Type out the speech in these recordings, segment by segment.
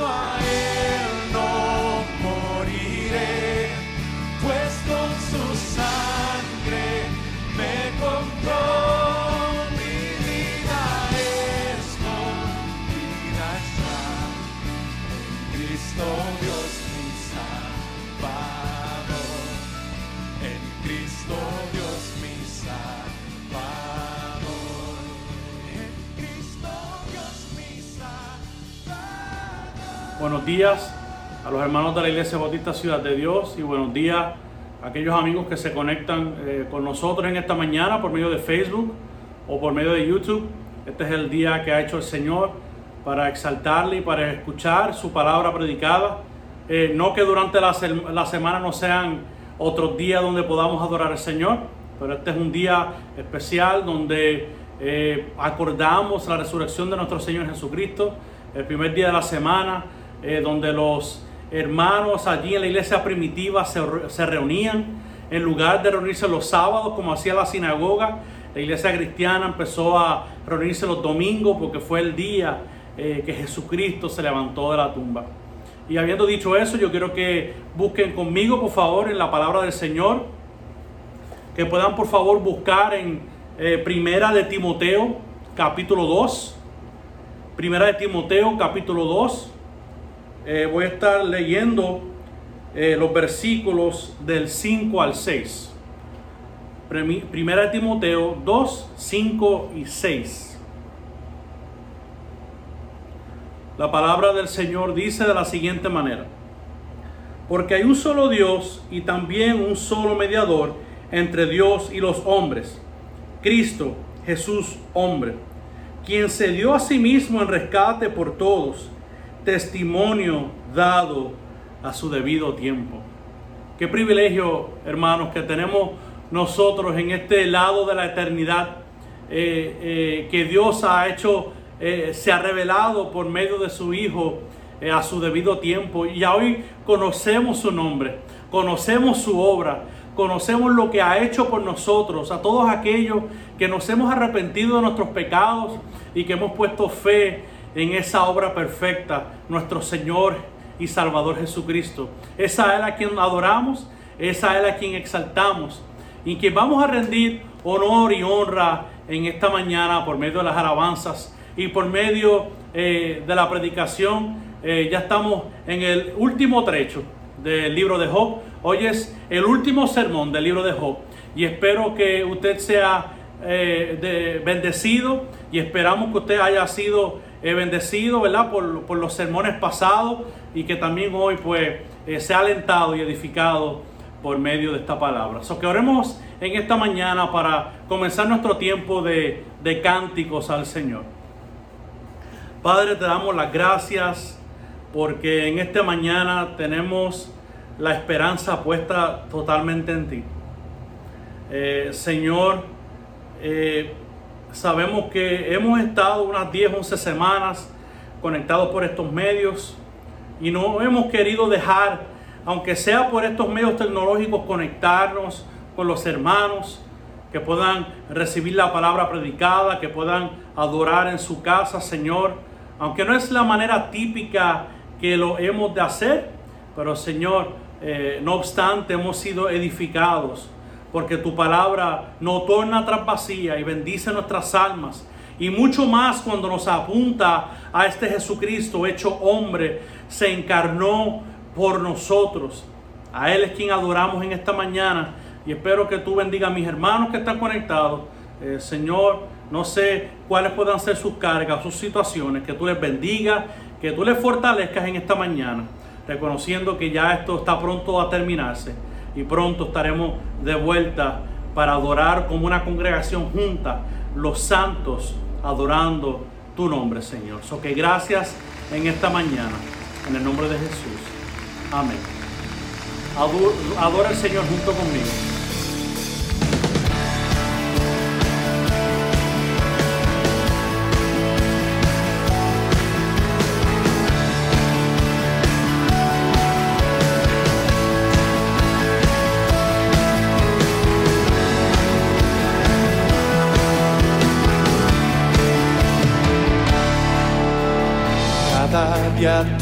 toi. Buenos días a los hermanos de la Iglesia Bautista Ciudad de Dios y buenos días a aquellos amigos que se conectan eh, con nosotros en esta mañana por medio de Facebook o por medio de YouTube. Este es el día que ha hecho el Señor para exaltarle y para escuchar su palabra predicada. Eh, no que durante la, semana no sean otros días donde podamos adorar al Señor, pero este es un día especial donde eh, acordamos la resurrección de nuestro Señor Jesucristo, el primer día de la semana, eh, donde los hermanos allí en la iglesia primitiva se, se reunían, en lugar de reunirse los sábados como hacía la sinagoga, la iglesia cristiana empezó a reunirse los domingos porque fue el día eh, que Jesucristo se levantó de la tumba. Y habiendo dicho eso, yo quiero que busquen conmigo, por favor, en la palabra del Señor, que puedan, por favor, buscar en eh, Primera de Timoteo, capítulo 2. Primera de Timoteo, capítulo 2. Eh, voy a estar leyendo eh, los versículos del 5 al 6. Premi- Primera de Timoteo 2, 5 y 6. La palabra del Señor dice de la siguiente manera. Porque hay un solo Dios y también un solo mediador entre Dios y los hombres, Cristo Jesús hombre, quien se dio a sí mismo en rescate por todos, testimonio dado a su debido tiempo. Qué privilegio, hermanos, que tenemos nosotros en este lado de la eternidad, eh, eh, que Dios ha hecho, eh, se ha revelado por medio de su Hijo a su debido tiempo. Y hoy conocemos su nombre, conocemos su obra, conocemos lo que ha hecho por nosotros, a todos aquellos que nos hemos arrepentido de nuestros pecados y que hemos puesto fe en esa obra perfecta, nuestro Señor y Salvador Jesucristo. Es a a quien adoramos, es a a quien exaltamos y que vamos a rendir honor y honra en esta mañana por medio de las alabanzas y por medio eh, de la predicación. Eh, ya estamos en el último trecho del libro de Job. Hoy es el último sermón del libro de Job y espero que usted sea eh, de- bendecido y esperamos que usted haya sido eh, bendecido, ¿verdad? Por, por los sermones pasados y que también hoy pues eh, sea alentado y edificado por medio de esta palabra. So que oremos en esta mañana para comenzar nuestro tiempo de, de cánticos al Señor. Padre, te damos las gracias porque en esta mañana tenemos la esperanza puesta totalmente en ti. Eh, Señor, eh, sabemos que hemos estado unas 10, 11 semanas conectados por estos medios y no hemos querido dejar, aunque sea por estos medios tecnológicos, conectarnos con los hermanos, que puedan recibir la palabra predicada, que puedan adorar en su casa, Señor, aunque no es la manera típica que lo hemos de hacer, pero Señor, eh, no obstante, hemos sido edificados porque tu palabra no torna atrás vacía y bendice nuestras almas. Y mucho más cuando nos apunta a este Jesucristo hecho hombre, se encarnó por nosotros. A Él es quien adoramos en esta mañana. Y espero que tú bendiga a mis hermanos que están conectados. Eh, Señor, no sé cuáles puedan ser sus cargas, sus situaciones. Que tú les bendiga, que tú les fortalezcas en esta mañana. Reconociendo que ya esto está pronto a terminarse y pronto estaremos de vuelta para adorar como una congregación junta, los santos adorando tu nombre, Señor. So que gracias en esta mañana, en el nombre de Jesús. Amén. Adora al Señor junto conmigo. yeah.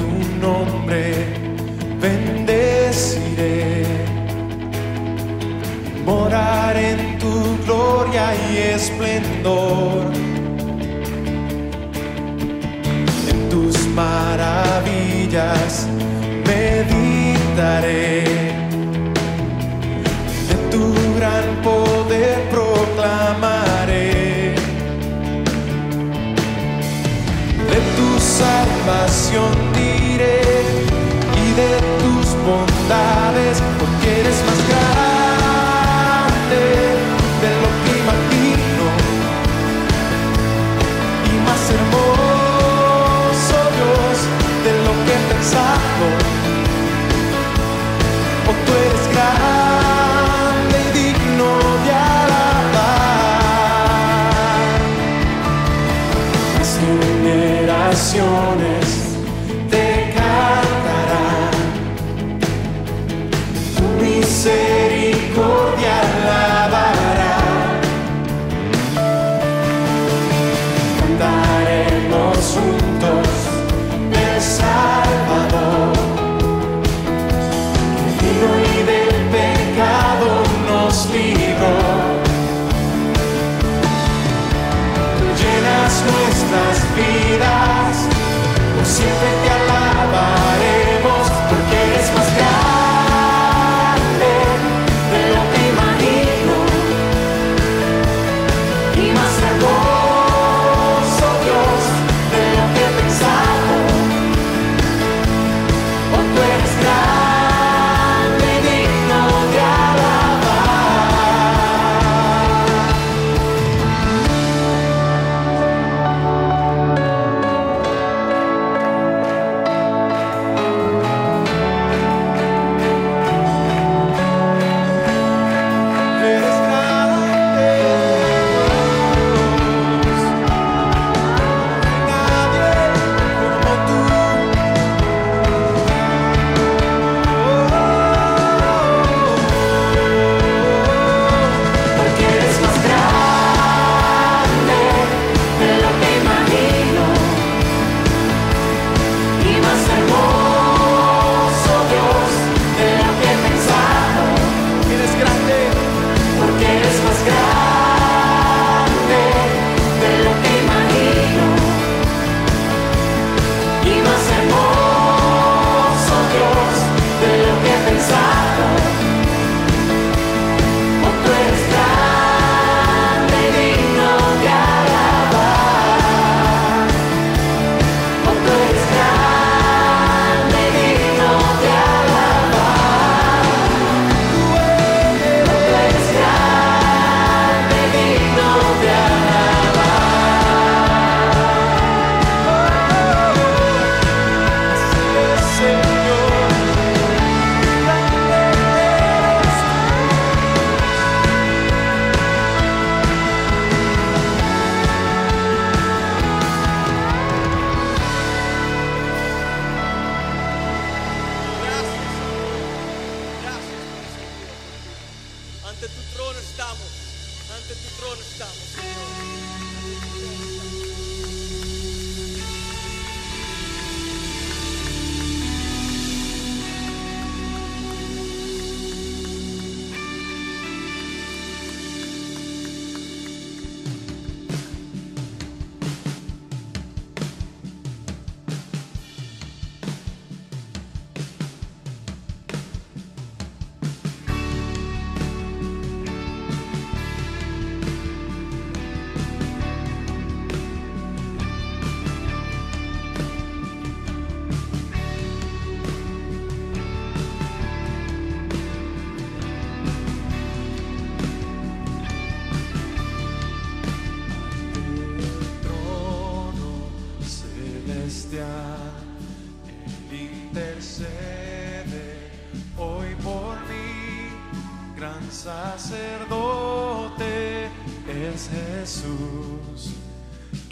es Jesús,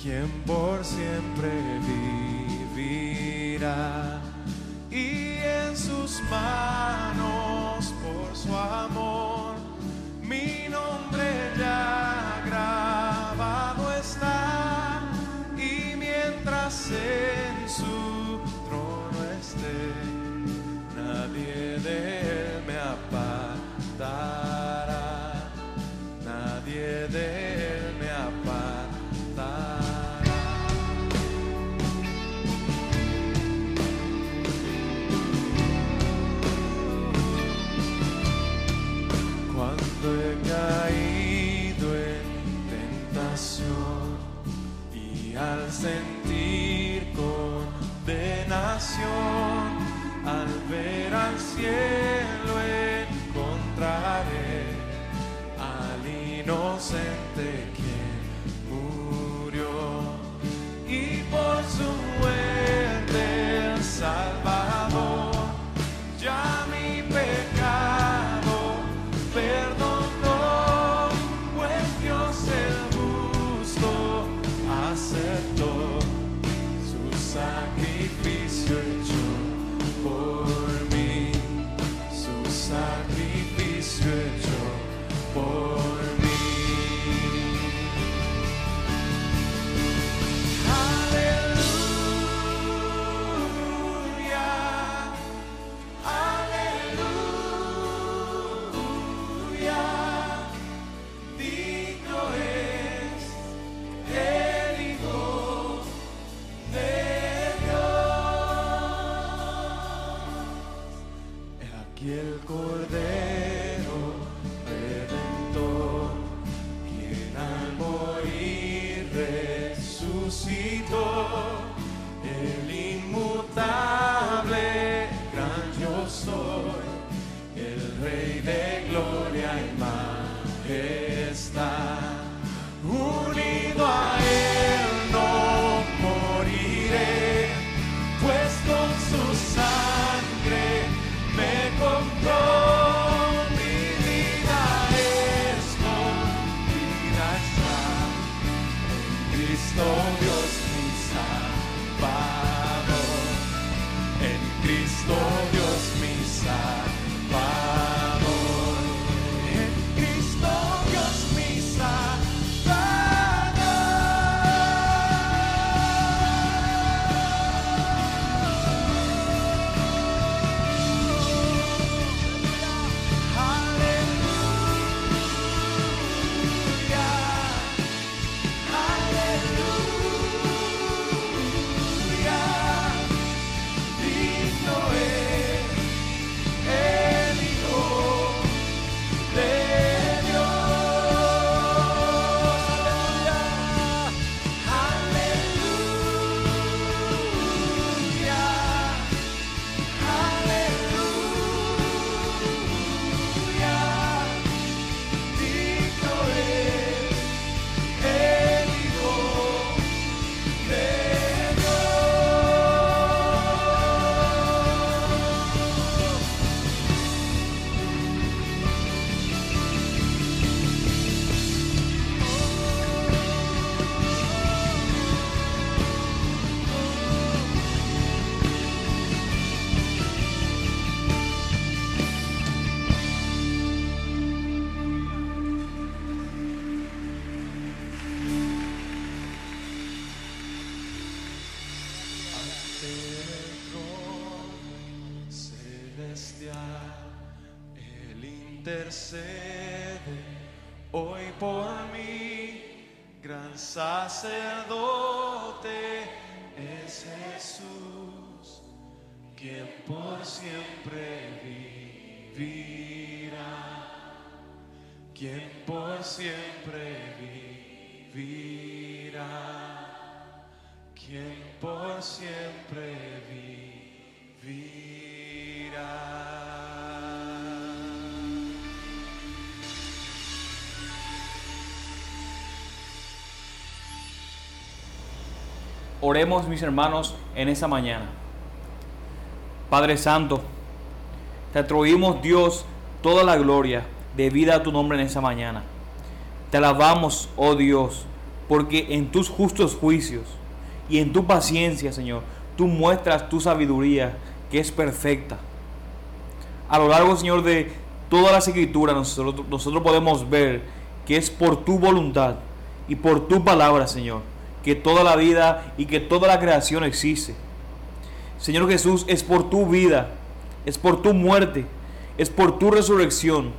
quien por siempre vivirá. Y en sus manos por su amor por siempre vivirá, quien por siempre vivirá quien por siempre vivirá. Oremos mis hermanos en esa mañana. Padre Santo, te atribuimos Dios toda la gloria debida a tu nombre en esa mañana. Te alabamos, oh Dios, porque en tus justos juicios y en tu paciencia, Señor, tú muestras tu sabiduría que es perfecta. A lo largo, Señor, de toda la escritura nosotros, nosotros podemos ver que es por tu voluntad y por tu palabra, Señor, que toda la vida y que toda la creación existe. Señor Jesús, es por tu vida, es por tu muerte, es por tu resurrección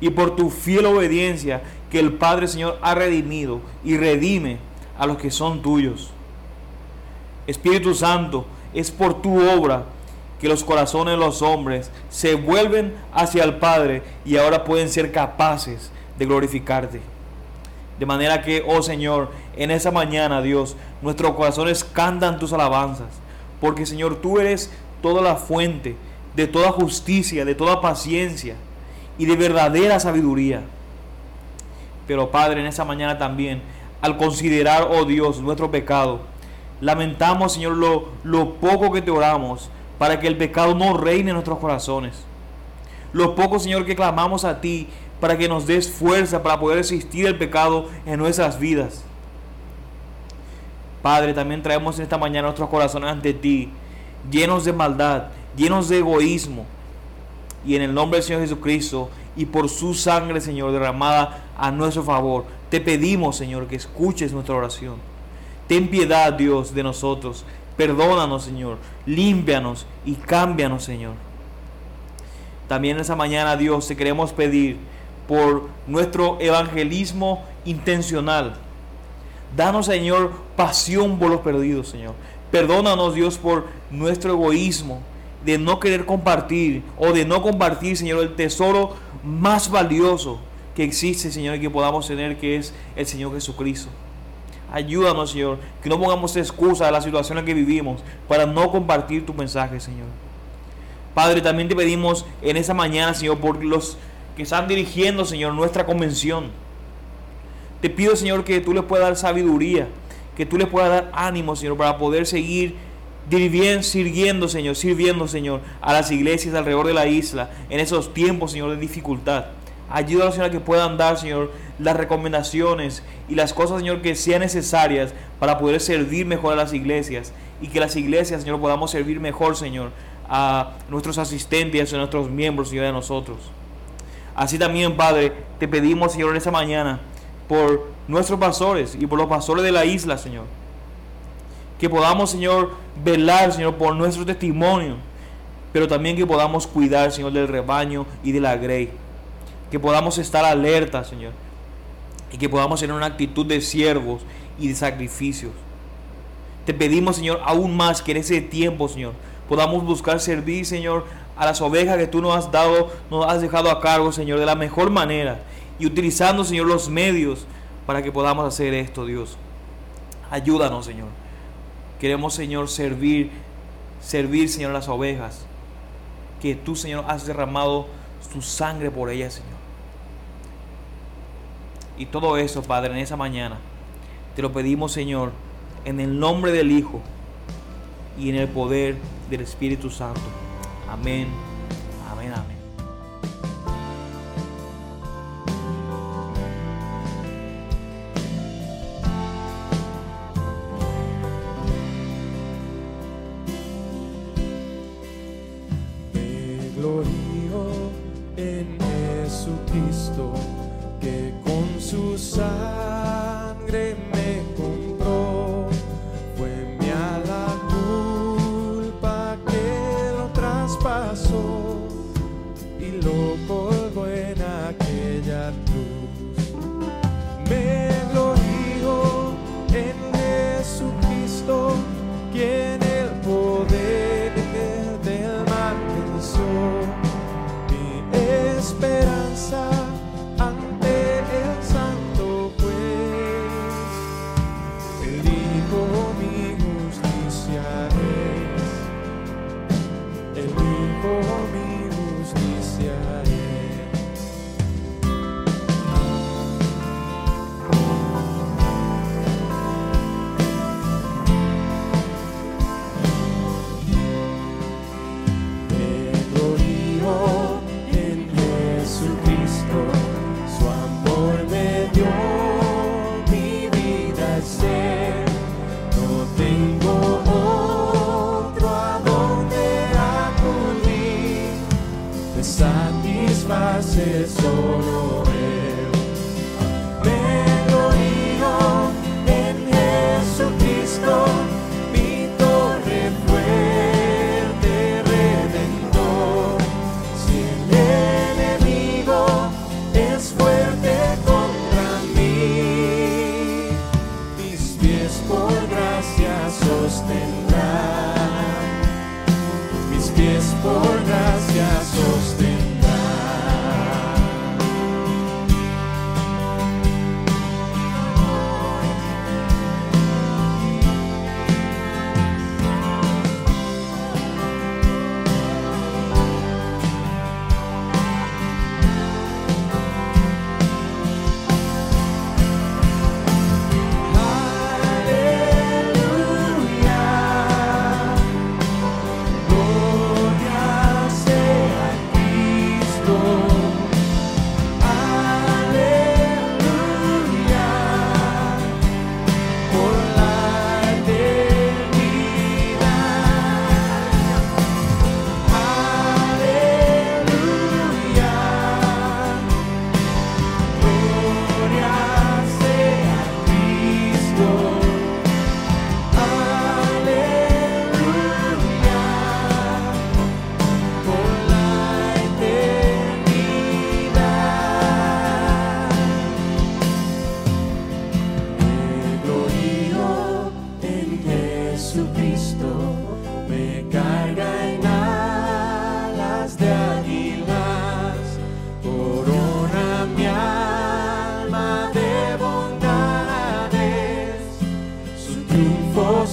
y por tu fiel obediencia que el Padre, Señor, ha redimido y redime a los que son tuyos. Espíritu Santo, es por tu obra que los corazones de los hombres se vuelven hacia el Padre y ahora pueden ser capaces de glorificarte. De manera que, oh Señor, en esa mañana, Dios, nuestros corazones cantan tus alabanzas, porque Señor, tú eres toda la fuente de toda justicia, de toda paciencia y de verdadera sabiduría. Pero Padre, en esa mañana también, al considerar, oh Dios, nuestro pecado, lamentamos, Señor, lo, lo poco que te oramos para que el pecado no reine en nuestros corazones. Lo poco, Señor, que clamamos a ti para que nos des fuerza para poder resistir el pecado en nuestras vidas. Padre, también traemos en esta mañana nuestros corazones ante ti, llenos de maldad, llenos de egoísmo. Y en el nombre del Señor Jesucristo y por su sangre, Señor, derramada a nuestro favor, te pedimos, Señor, que escuches nuestra oración. Ten piedad, Dios, de nosotros. Perdónanos, Señor. Límpianos y cámbianos, Señor. También esa mañana, Dios, te queremos pedir por nuestro evangelismo intencional. Danos, Señor, pasión por los perdidos, Señor. Perdónanos, Dios, por nuestro egoísmo de no querer compartir o de no compartir, Señor, el tesoro más valioso que existe, Señor, y que podamos tener, que es el Señor Jesucristo. Ayúdanos, Señor, que no pongamos excusa a la situación en que vivimos para no compartir tu mensaje, Señor. Padre, también te pedimos en esa mañana, Señor, por los que están dirigiendo, Señor, nuestra convención. Te pido, Señor, que tú les puedas dar sabiduría, que tú les puedas dar ánimo, Señor, para poder seguir bien sirviendo, Señor, sirviendo, Señor, a las iglesias alrededor de la isla en esos tiempos, Señor, de dificultad. Ayúdanos, Señor, a que puedan dar, Señor, las recomendaciones y las cosas, Señor, que sean necesarias para poder servir mejor a las iglesias y que las iglesias, Señor, podamos servir mejor, Señor, a nuestros asistentes, a nuestros miembros, Señor, a nosotros. Así también, Padre, te pedimos, Señor, en esta mañana por nuestros pastores y por los pastores de la isla, Señor. Que podamos, Señor, velar, Señor, por nuestro testimonio, pero también que podamos cuidar, Señor, del rebaño y de la grey que podamos estar alerta, Señor, y que podamos tener una actitud de siervos y de sacrificios. Te pedimos, Señor, aún más que en ese tiempo, Señor, podamos buscar servir, Señor, a las ovejas que tú nos has dado, nos has dejado a cargo, Señor, de la mejor manera y utilizando, Señor, los medios para que podamos hacer esto, Dios. Ayúdanos, Señor. Queremos, Señor, servir, servir, Señor, las ovejas que tú, Señor, has derramado su sangre por ellas, Señor. Y todo eso, Padre, en esa mañana, te lo pedimos, Señor, en el nombre del Hijo y en el poder del Espíritu Santo. Amén, amén, amén.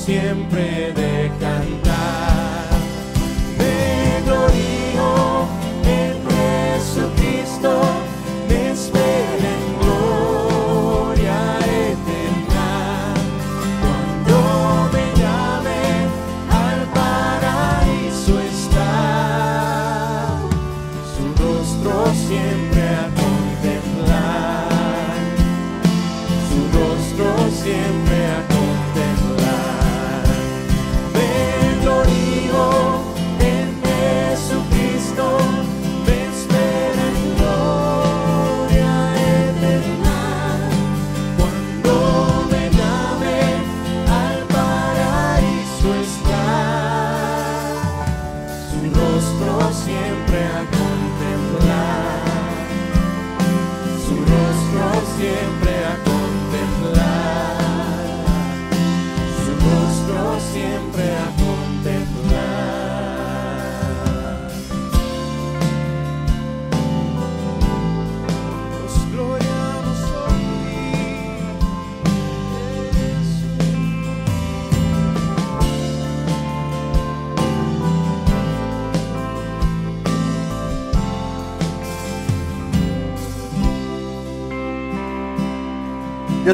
siempre de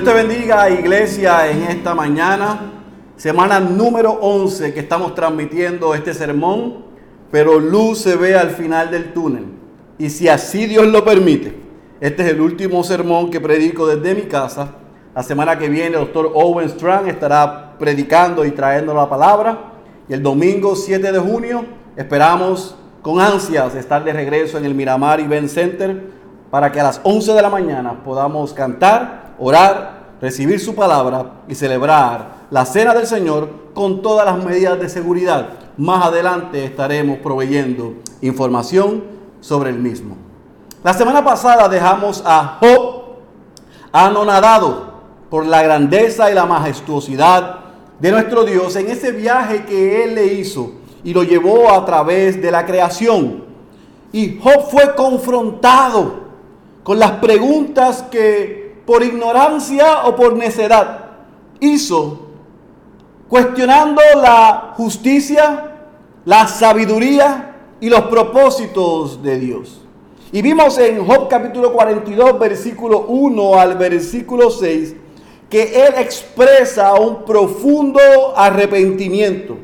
Dios te bendiga, iglesia, en esta mañana, semana número 11 que estamos transmitiendo este sermón, pero luz se ve al final del túnel. Y si así Dios lo permite, este es el último sermón que predico desde mi casa. La semana que viene el doctor Owen Strang estará predicando y trayendo la palabra. Y el domingo 7 de junio esperamos con ansias estar de regreso en el Miramar Event Center para que a las 11 de la mañana podamos cantar, orar, recibir su palabra y celebrar la cena del Señor con todas las medidas de seguridad. Más adelante estaremos proveyendo información sobre el mismo. La semana pasada dejamos a Job anonadado por la grandeza y la majestuosidad de nuestro Dios en ese viaje que Él le hizo y lo llevó a través de la creación. Y Job fue confrontado con las preguntas que por ignorancia o por necedad hizo, cuestionando la justicia, la sabiduría y los propósitos de Dios. Y vimos en Job capítulo 42, versículo 1 al versículo 6, que él expresa un profundo arrepentimiento.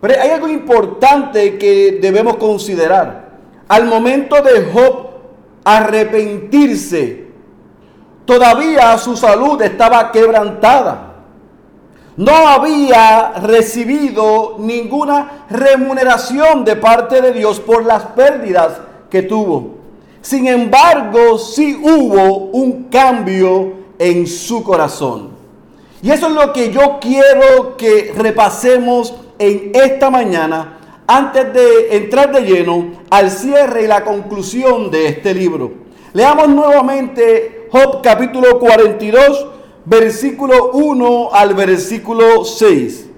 Pero hay algo importante que debemos considerar. Al momento de Job arrepentirse, todavía su salud estaba quebrantada. No había recibido ninguna remuneración de parte de Dios por las pérdidas que tuvo. Sin embargo, sí hubo un cambio en su corazón. Y eso es lo que yo quiero que repasemos en esta mañana antes de entrar de lleno al cierre y la conclusión de este libro. Leamos nuevamente Job capítulo 42, versículo 1 al versículo 6.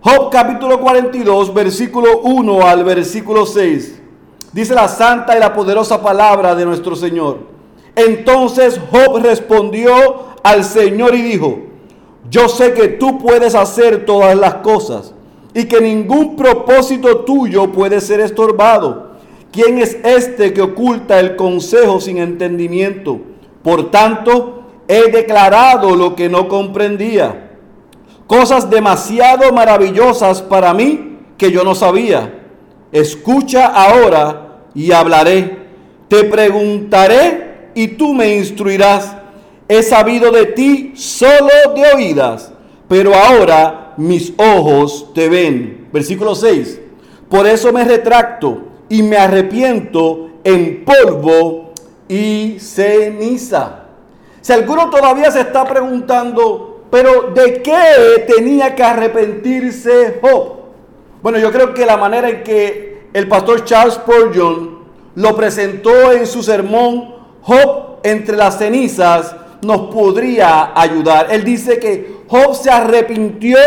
Job capítulo 42, versículo 1 al versículo 6. Dice la santa y la poderosa palabra de nuestro Señor. Entonces Job respondió al Señor y dijo, yo sé que tú puedes hacer todas las cosas y que ningún propósito tuyo puede ser estorbado. ¿Quién es este que oculta el consejo sin entendimiento? Por tanto, he declarado lo que no comprendía. Cosas demasiado maravillosas para mí que yo no sabía. Escucha ahora y hablaré. Te preguntaré y tú me instruirás. He sabido de ti solo de oídas, pero ahora mis ojos te ven. Versículo 6. Por eso me retracto y me arrepiento en polvo y ceniza. Si alguno todavía se está preguntando, pero ¿de qué tenía que arrepentirse Job? Bueno, yo creo que la manera en que el pastor Charles Spurgeon lo presentó en su sermón, Job entre las cenizas, nos podría ayudar. Él dice que Job se arrepintió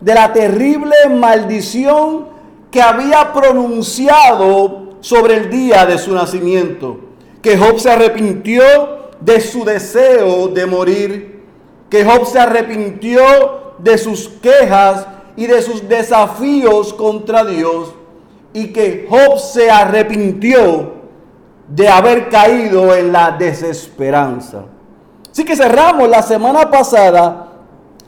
de la terrible maldición que había pronunciado sobre el día de su nacimiento. Que Job se arrepintió de su deseo de morir. Que Job se arrepintió de sus quejas y de sus desafíos contra Dios. Y que Job se arrepintió de haber caído en la desesperanza. Así que cerramos la semana pasada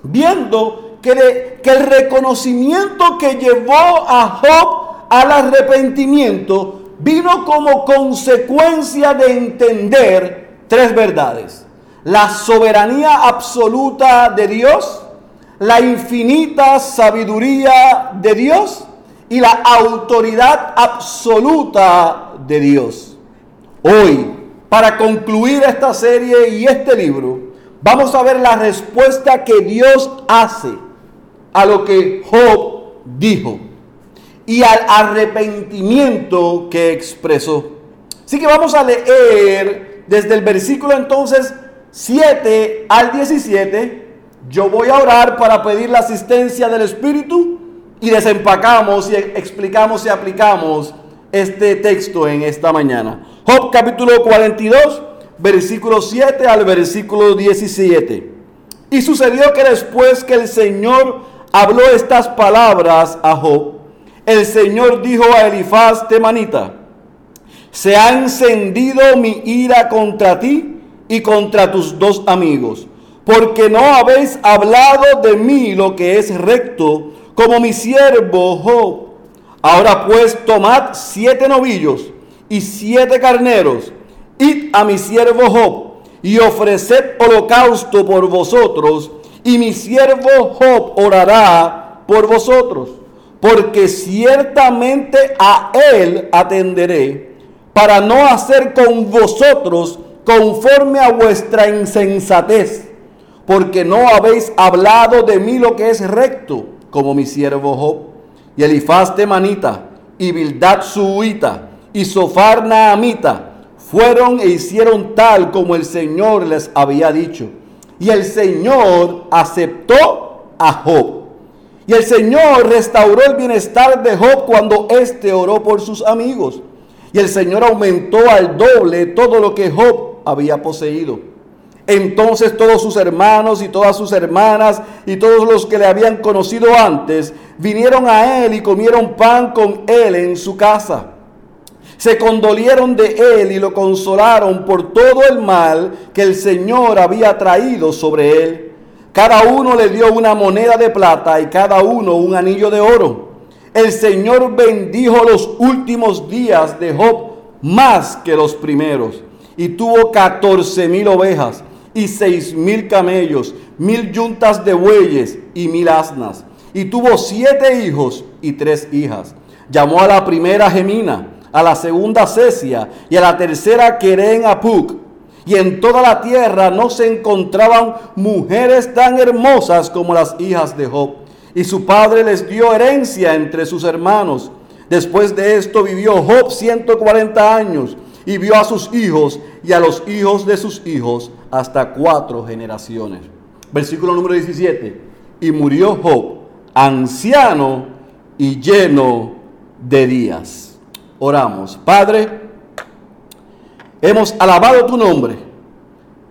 viendo que, el reconocimiento que llevó a Job al arrepentimiento vino como consecuencia de entender tres verdades. La soberanía absoluta de Dios, la infinita sabiduría de Dios y la autoridad absoluta de Dios. Hoy, para concluir esta serie y este libro, vamos a ver la respuesta que Dios hace a lo que Job dijo y al arrepentimiento que expresó. Así que vamos a leer desde el versículo entonces 7 al 17. Yo voy a orar para pedir la asistencia del Espíritu y desempacamos y explicamos y aplicamos este texto en esta mañana. Job capítulo 42, versículo 7 al versículo 17. Y sucedió que después que el Señor habló estas palabras a Job, el Señor dijo a Elifaz temanita, se ha encendido mi ira contra ti y contra tus dos amigos, porque no habéis hablado de mí lo que es recto, como mi siervo Job. Ahora pues tomad siete novillos y siete carneros, id a mi siervo Job y ofreced holocausto por vosotros, y mi siervo Job orará por vosotros, porque ciertamente a él atenderé, para no hacer con vosotros conforme a vuestra insensatez, porque no habéis hablado de mí lo que es recto, como mi siervo Job, y Elifaz temanita, y Bildad suita, y Sofar naamita, fueron e hicieron tal como el Señor les había dicho. Y el Señor aceptó a Job. Y el Señor restauró el bienestar de Job cuando éste oró por sus amigos. Y el Señor aumentó al doble todo lo que Job había poseído. Entonces todos sus hermanos y todas sus hermanas y todos los que le habían conocido antes vinieron a él y comieron pan con él en su casa. Se condolieron de él y lo consolaron por todo el mal que el Señor había traído sobre él. Cada uno le dio una moneda de plata y cada uno un anillo de oro. El Señor bendijo los últimos días de Job más que los primeros y tuvo catorce mil ovejas y seis mil camellos, mil yuntas de bueyes y mil asnas. Y tuvo siete hijos y tres hijas. Llamó a la primera Gemina, a la segunda Cesia y a la tercera Queren Apuk. Y en toda la tierra no se encontraban mujeres tan hermosas como las hijas de Job. Y su padre les dio herencia entre sus hermanos. Después de esto vivió Job 140 años y vio a sus hijos y a los hijos de sus hijos hasta cuatro generaciones. Versículo número 17. Y murió Job, anciano y lleno de días. Oramos. Padre, hemos alabado tu nombre.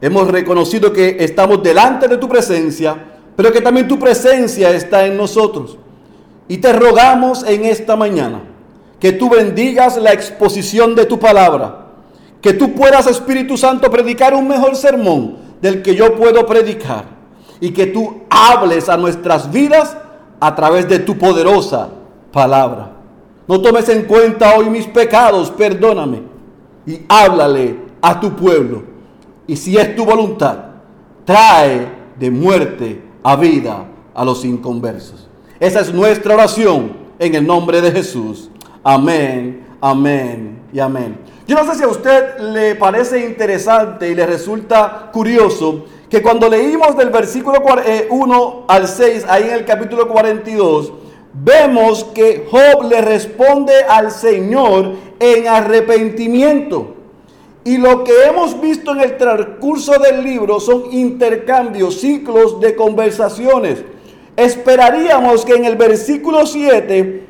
Hemos reconocido que estamos delante de tu presencia, pero que también tu presencia está en nosotros. Y te rogamos en esta mañana que tú bendigas la exposición de tu palabra que tú puedas, Espíritu Santo, predicar un mejor sermón del que yo puedo predicar. Y que tú hables a nuestras vidas a través de tu poderosa palabra. No tomes en cuenta hoy mis pecados, perdóname. Y háblale a tu pueblo. Y si es tu voluntad, trae de muerte a vida a los inconversos. Esa es nuestra oración en el nombre de Jesús. Amén, amén y amén. Yo no sé si a usted le parece interesante y le resulta curioso que cuando leímos del versículo 1 al 6, ahí en el capítulo 42, vemos que Job le responde al Señor en arrepentimiento. Y lo que hemos visto en el transcurso del libro son intercambios, ciclos de conversaciones. Esperaríamos que en el versículo 7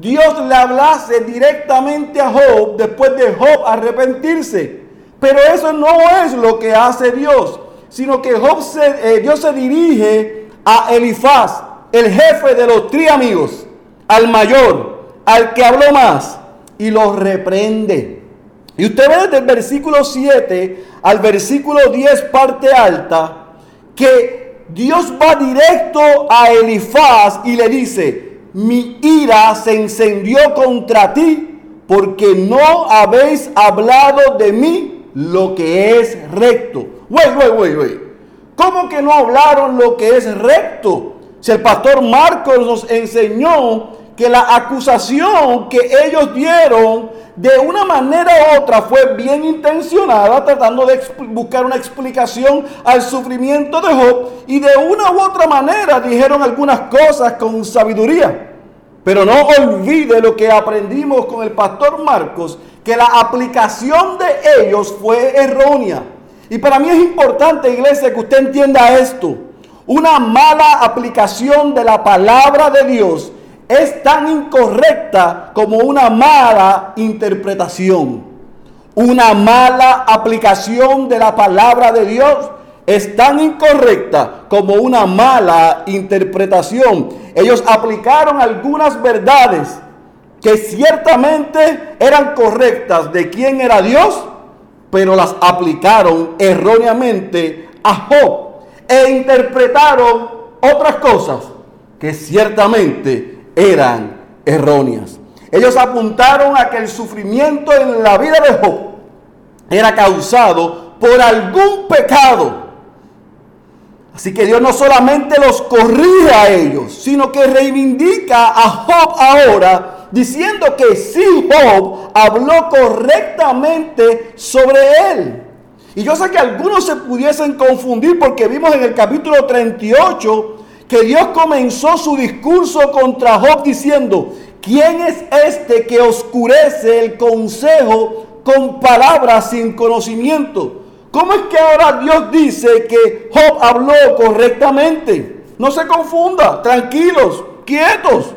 Dios le hablase directamente a Job después de Job arrepentirse. Pero eso no es lo que hace Dios, sino que Job se, eh, Dios se dirige a Elifaz, el jefe de los tres amigos, al mayor, al que habló más, y lo reprende. Y usted ve desde el versículo 7 al versículo 10, parte alta, que Dios va directo a Elifaz y le dice, mi ira se encendió contra ti porque no habéis hablado de mí lo que es recto. Wey, wey, wey, wey. ¿Cómo que no hablaron lo que es recto? Si el pastor Marcos nos enseñó que la acusación que ellos dieron de una manera u otra fue bien intencionada, tratando de buscar una explicación al sufrimiento de Job, y de una u otra manera dijeron algunas cosas con sabiduría. Pero no olvide lo que aprendimos con el pastor Marcos, que la aplicación de ellos fue errónea. Y para mí es importante, iglesia, que usted entienda esto. Una mala aplicación de la palabra de Dios es tan incorrecta como una mala interpretación. Una mala aplicación de la palabra de Dios es tan incorrecta como una mala interpretación. Ellos aplicaron algunas verdades que ciertamente eran correctas de quién era Dios, pero las aplicaron erróneamente a Job e interpretaron otras cosas que ciertamente eran erróneas. Ellos apuntaron a que el sufrimiento en la vida de Job era causado por algún pecado. Así que Dios no solamente los corrige a ellos, sino que reivindica a Job ahora, diciendo que sí Job habló correctamente sobre él. Y yo sé que algunos se pudiesen confundir porque vimos en el capítulo 38 que Dios comenzó su discurso contra Job diciendo, ¿quién es este que oscurece el consejo con palabras sin conocimiento? ¿Cómo es que ahora Dios dice que Job habló correctamente? No se confunda, tranquilos, quietos.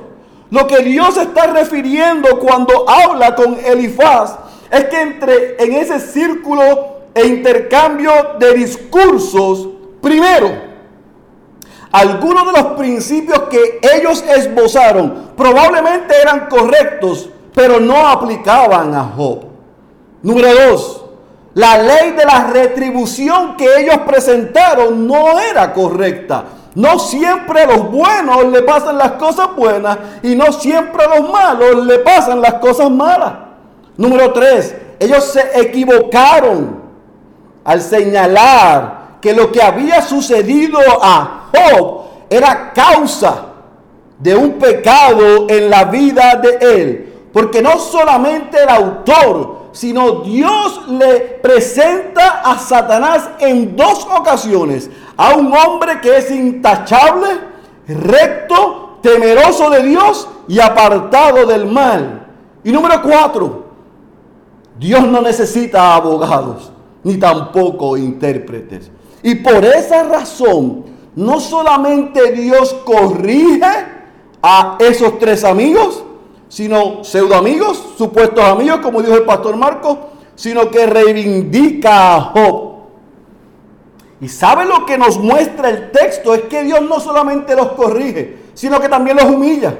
Lo que Dios está refiriendo cuando habla con Elifaz es que entre en ese círculo e intercambio de discursos, primero, algunos de los principios que ellos esbozaron probablemente eran correctos, pero no aplicaban a Job. Número dos, la ley de la retribución que ellos presentaron no era correcta. No siempre a los buenos le pasan las cosas buenas y no siempre a los malos le pasan las cosas malas. Número tres, ellos se equivocaron al señalar que lo que había sucedido a Job era causa de un pecado en la vida de él. Porque no solamente el autor, sino Dios le presenta a Satanás en dos ocasiones a un hombre que es intachable, recto, temeroso de Dios y apartado del mal. Y número cuatro, Dios no necesita abogados ni tampoco intérpretes. Y por esa razón, no solamente Dios corrige a esos tres amigos, sino pseudo amigos, supuestos amigos, como dijo el pastor Marco, sino que reivindica a Job. Y sabe lo que nos muestra el texto, es que Dios no solamente los corrige, sino que también los humilla,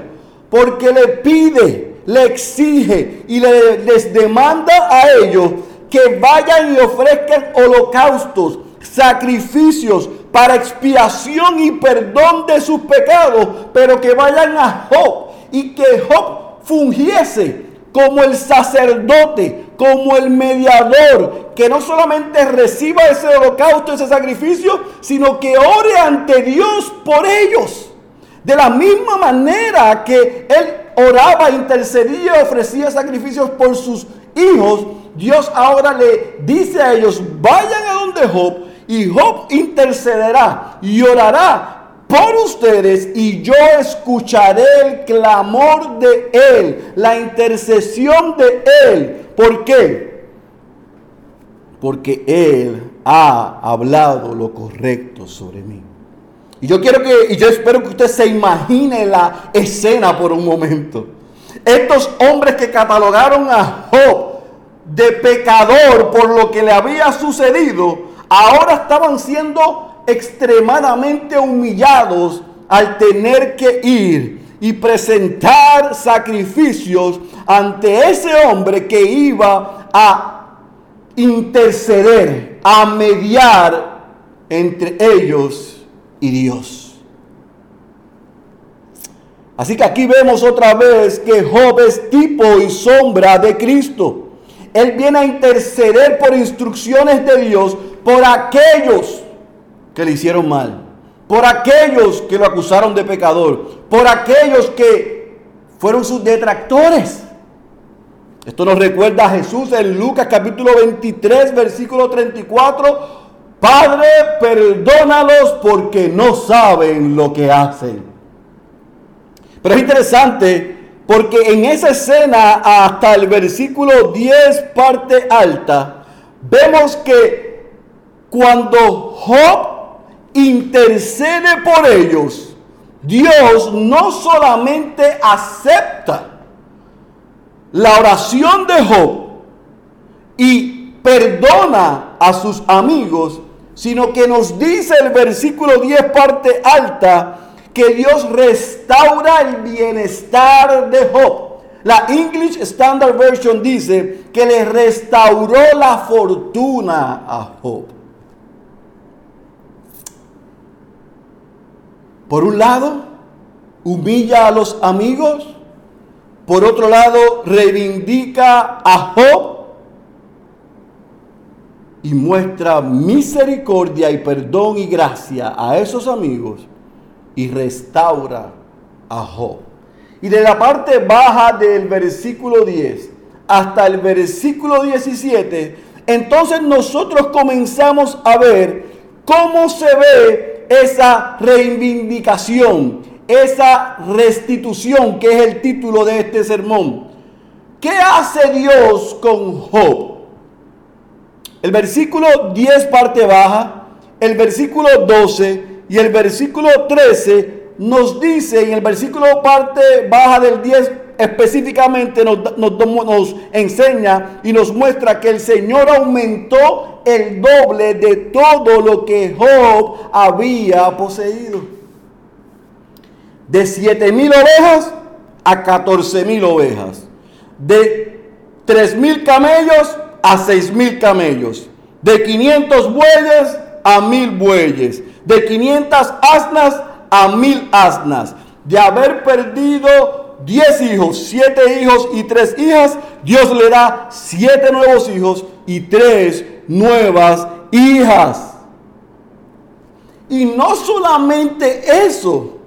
porque le pide, le exige y le, les demanda a ellos que vayan y ofrezcan holocaustos, sacrificios para expiación y perdón de sus pecados, pero que vayan a Job y que Job fungiese como el sacerdote, como el mediador, que no solamente reciba ese holocausto, ese sacrificio, sino que ore ante Dios por ellos. De la misma manera que él oraba, intercedía, ofrecía sacrificios por sus hijos, Dios ahora le dice a ellos, vayan a donde Job y Job intercederá y orará por ustedes y yo escucharé el clamor de él, la intercesión de él. ¿Por qué? Porque él ha hablado lo correcto sobre mí. Y yo quiero que, y yo espero que usted se imagine la escena por un momento. Estos hombres que catalogaron a Job de pecador por lo que le había sucedido, ahora estaban siendo extremadamente humillados al tener que ir y presentar sacrificios ante ese hombre que iba a interceder, a mediar entre ellos y Dios. Así que aquí vemos otra vez que Job es tipo y sombra de Cristo. Él viene a interceder por instrucciones de Dios por aquellos que le hicieron mal, por aquellos que lo acusaron de pecador, por aquellos que fueron sus detractores. Esto nos recuerda a Jesús en Lucas capítulo 23, versículo 34. Padre, perdónalos porque no saben lo que hacen. Pero es interesante porque en esa escena hasta el versículo 10 parte alta, vemos que cuando Job intercede por ellos, Dios no solamente acepta la oración de Job y perdona a sus amigos, sino que nos dice el versículo 10 parte alta que Dios restaura el bienestar de Job. La English Standard Version dice que le restauró la fortuna a Job. Por un lado, humilla a los amigos. Por otro lado, reivindica a Job y muestra misericordia y perdón y gracia a esos amigos y restaura a Job. Y de la parte baja del versículo 10 hasta el versículo 17, entonces nosotros comenzamos a ver cómo se ve esa reivindicación, esa restitución, que es el título de este sermón. ¿Qué hace Dios con Job? El versículo 10 parte baja, el versículo 12 y el versículo 13 nos dice, en el versículo parte baja del 10 específicamente nos, nos, nos enseña y nos muestra que el Señor aumentó el doble de todo lo que Job había poseído. De 7 mil ovejas a 14 mil ovejas. De 3 mil camellos a 6 mil camellos. De 500 bueyes a mil bueyes. De 500 asnas a mil asnas. De haber perdido 10 hijos, 7 hijos y 3 hijas, Dios le da 7 nuevos hijos y 3 nuevas hijas. Y no solamente eso,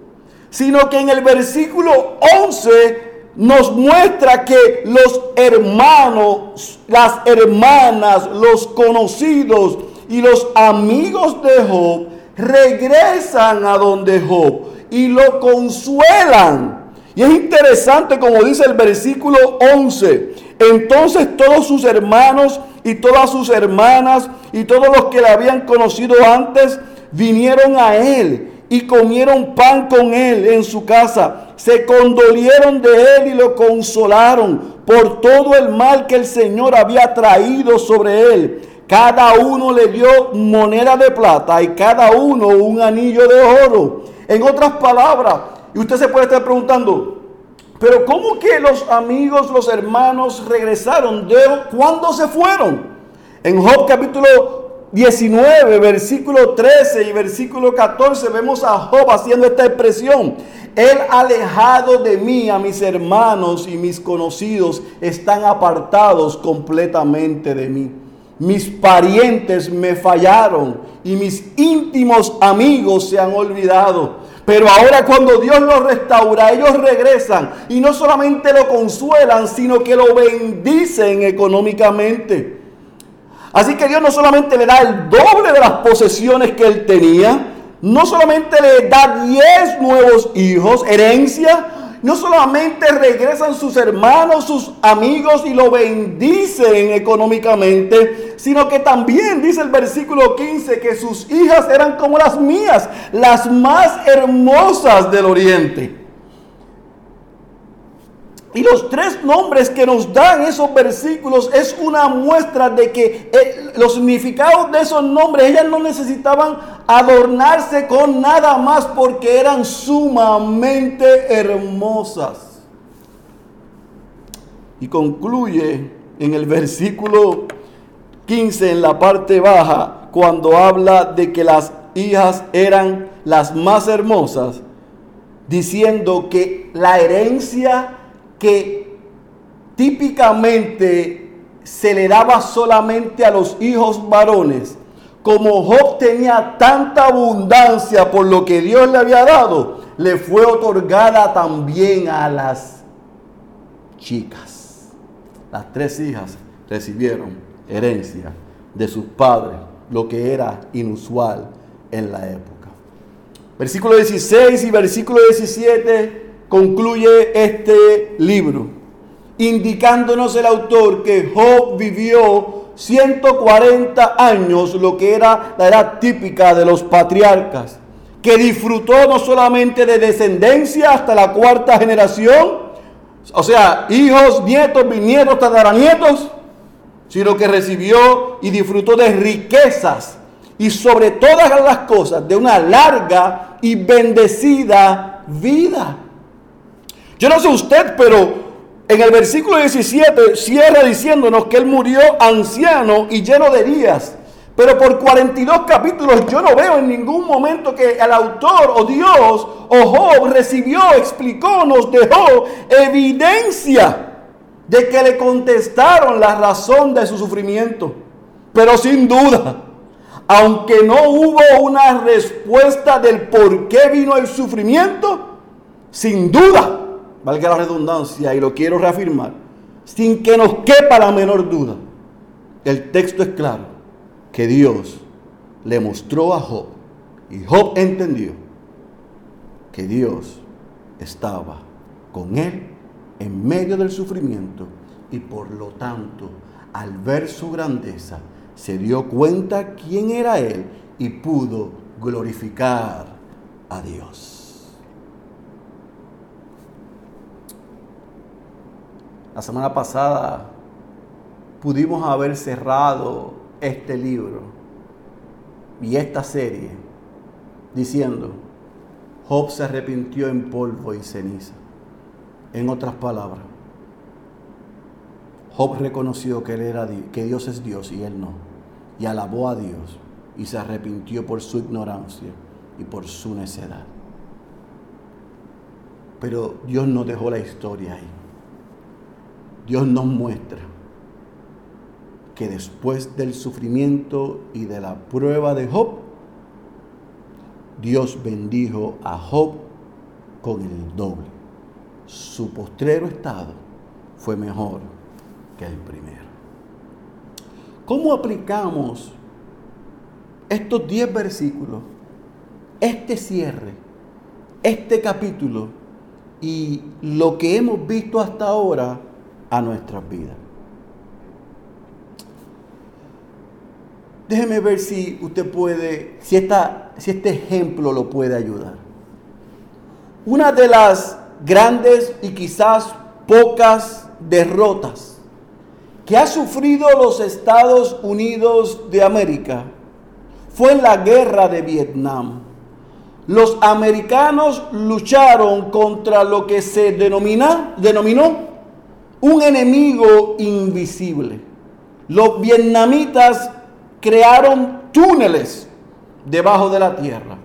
sino que en el versículo 11 nos muestra que los hermanos, las hermanas, los conocidos y los amigos de Job regresan a donde Job y lo consuelan. Y es interesante como dice el versículo 11. Entonces todos sus hermanos y todas sus hermanas y todos los que le habían conocido antes vinieron a él y comieron pan con él en su casa. Se condolieron de él y lo consolaron por todo el mal que el Señor había traído sobre él. Cada uno le dio moneda de plata y cada uno un anillo de oro. En otras palabras, y usted se puede estar preguntando, pero ¿cómo que los amigos, los hermanos regresaron? ¿De cuándo se fueron? En Job capítulo 19, versículo 13 y versículo 14 vemos a Job haciendo esta expresión. El alejado de mí a mis hermanos y mis conocidos están apartados completamente de mí. Mis parientes me fallaron y mis íntimos amigos se han olvidado. Pero ahora cuando Dios los restaura, ellos regresan y no solamente lo consuelan, sino que lo bendicen económicamente. Así que Dios no solamente le da el doble de las posesiones que él tenía, no solamente le da 10 nuevos hijos, herencia, no solamente regresan sus hermanos, sus amigos y lo bendicen económicamente, sino que también dice el versículo 15 que sus hijas eran como las mías, las más hermosas del oriente. Y los tres nombres que nos dan esos versículos es una muestra de que eh, los significados de esos nombres, ellas no necesitaban adornarse con nada más porque eran sumamente hermosas. Y concluye en el versículo 15, en la parte baja, cuando habla de que las hijas eran las más hermosas, diciendo que la herencia que típicamente se le daba solamente a los hijos varones, como Job tenía tanta abundancia por lo que Dios le había dado, le fue otorgada también a las chicas. Las tres hijas recibieron herencia de sus padres, lo que era inusual en la época. Versículo 16 y versículo 17 concluye este libro, indicándonos el autor que Job vivió 140 años, lo que era la edad típica de los patriarcas, que disfrutó no solamente de descendencia hasta la cuarta generación, o sea, hijos, nietos, bisnietos, tataranietos, sino que recibió y disfrutó de riquezas y sobre todas las cosas de una larga y bendecida vida. Yo no sé usted, pero en el versículo 17 cierra diciéndonos que él murió anciano y lleno de días. Pero por 42 capítulos yo no veo en ningún momento que el autor o Dios o Job recibió, explicó, nos dejó evidencia de que le contestaron la razón de su sufrimiento. Pero sin duda, aunque no hubo una respuesta del por qué vino el sufrimiento, sin duda, valga la redundancia y lo quiero reafirmar, sin que nos quepa la menor duda, el texto es claro, que Dios le mostró a Job y Job entendió que Dios estaba con él en medio del sufrimiento y por lo tanto al ver su grandeza se dio cuenta quién era él y pudo glorificar a Dios. La semana pasada pudimos haber cerrado este libro y esta serie diciendo, Job se arrepintió en polvo y ceniza. En otras palabras, Job reconoció que, él era, que Dios es Dios y él no. Y alabó a Dios y se arrepintió por su ignorancia y por su necedad. Pero Dios no dejó la historia ahí. Dios nos muestra que después del sufrimiento y de la prueba de Job, Dios bendijo a Job con el doble su postrero estado fue mejor que el primero. ¿Cómo aplicamos estos 10 versículos, este cierre, este capítulo y lo que hemos visto hasta ahora a nuestras vidas? Déjeme ver si usted puede, si, esta, si este ejemplo lo puede ayudar. Una de las grandes y quizás pocas derrotas que ha sufrido los Estados Unidos de América fue en la guerra de Vietnam. Los americanos lucharon contra lo que se denomina, denominó un enemigo invisible. Los vietnamitas crearon túneles debajo de la tierra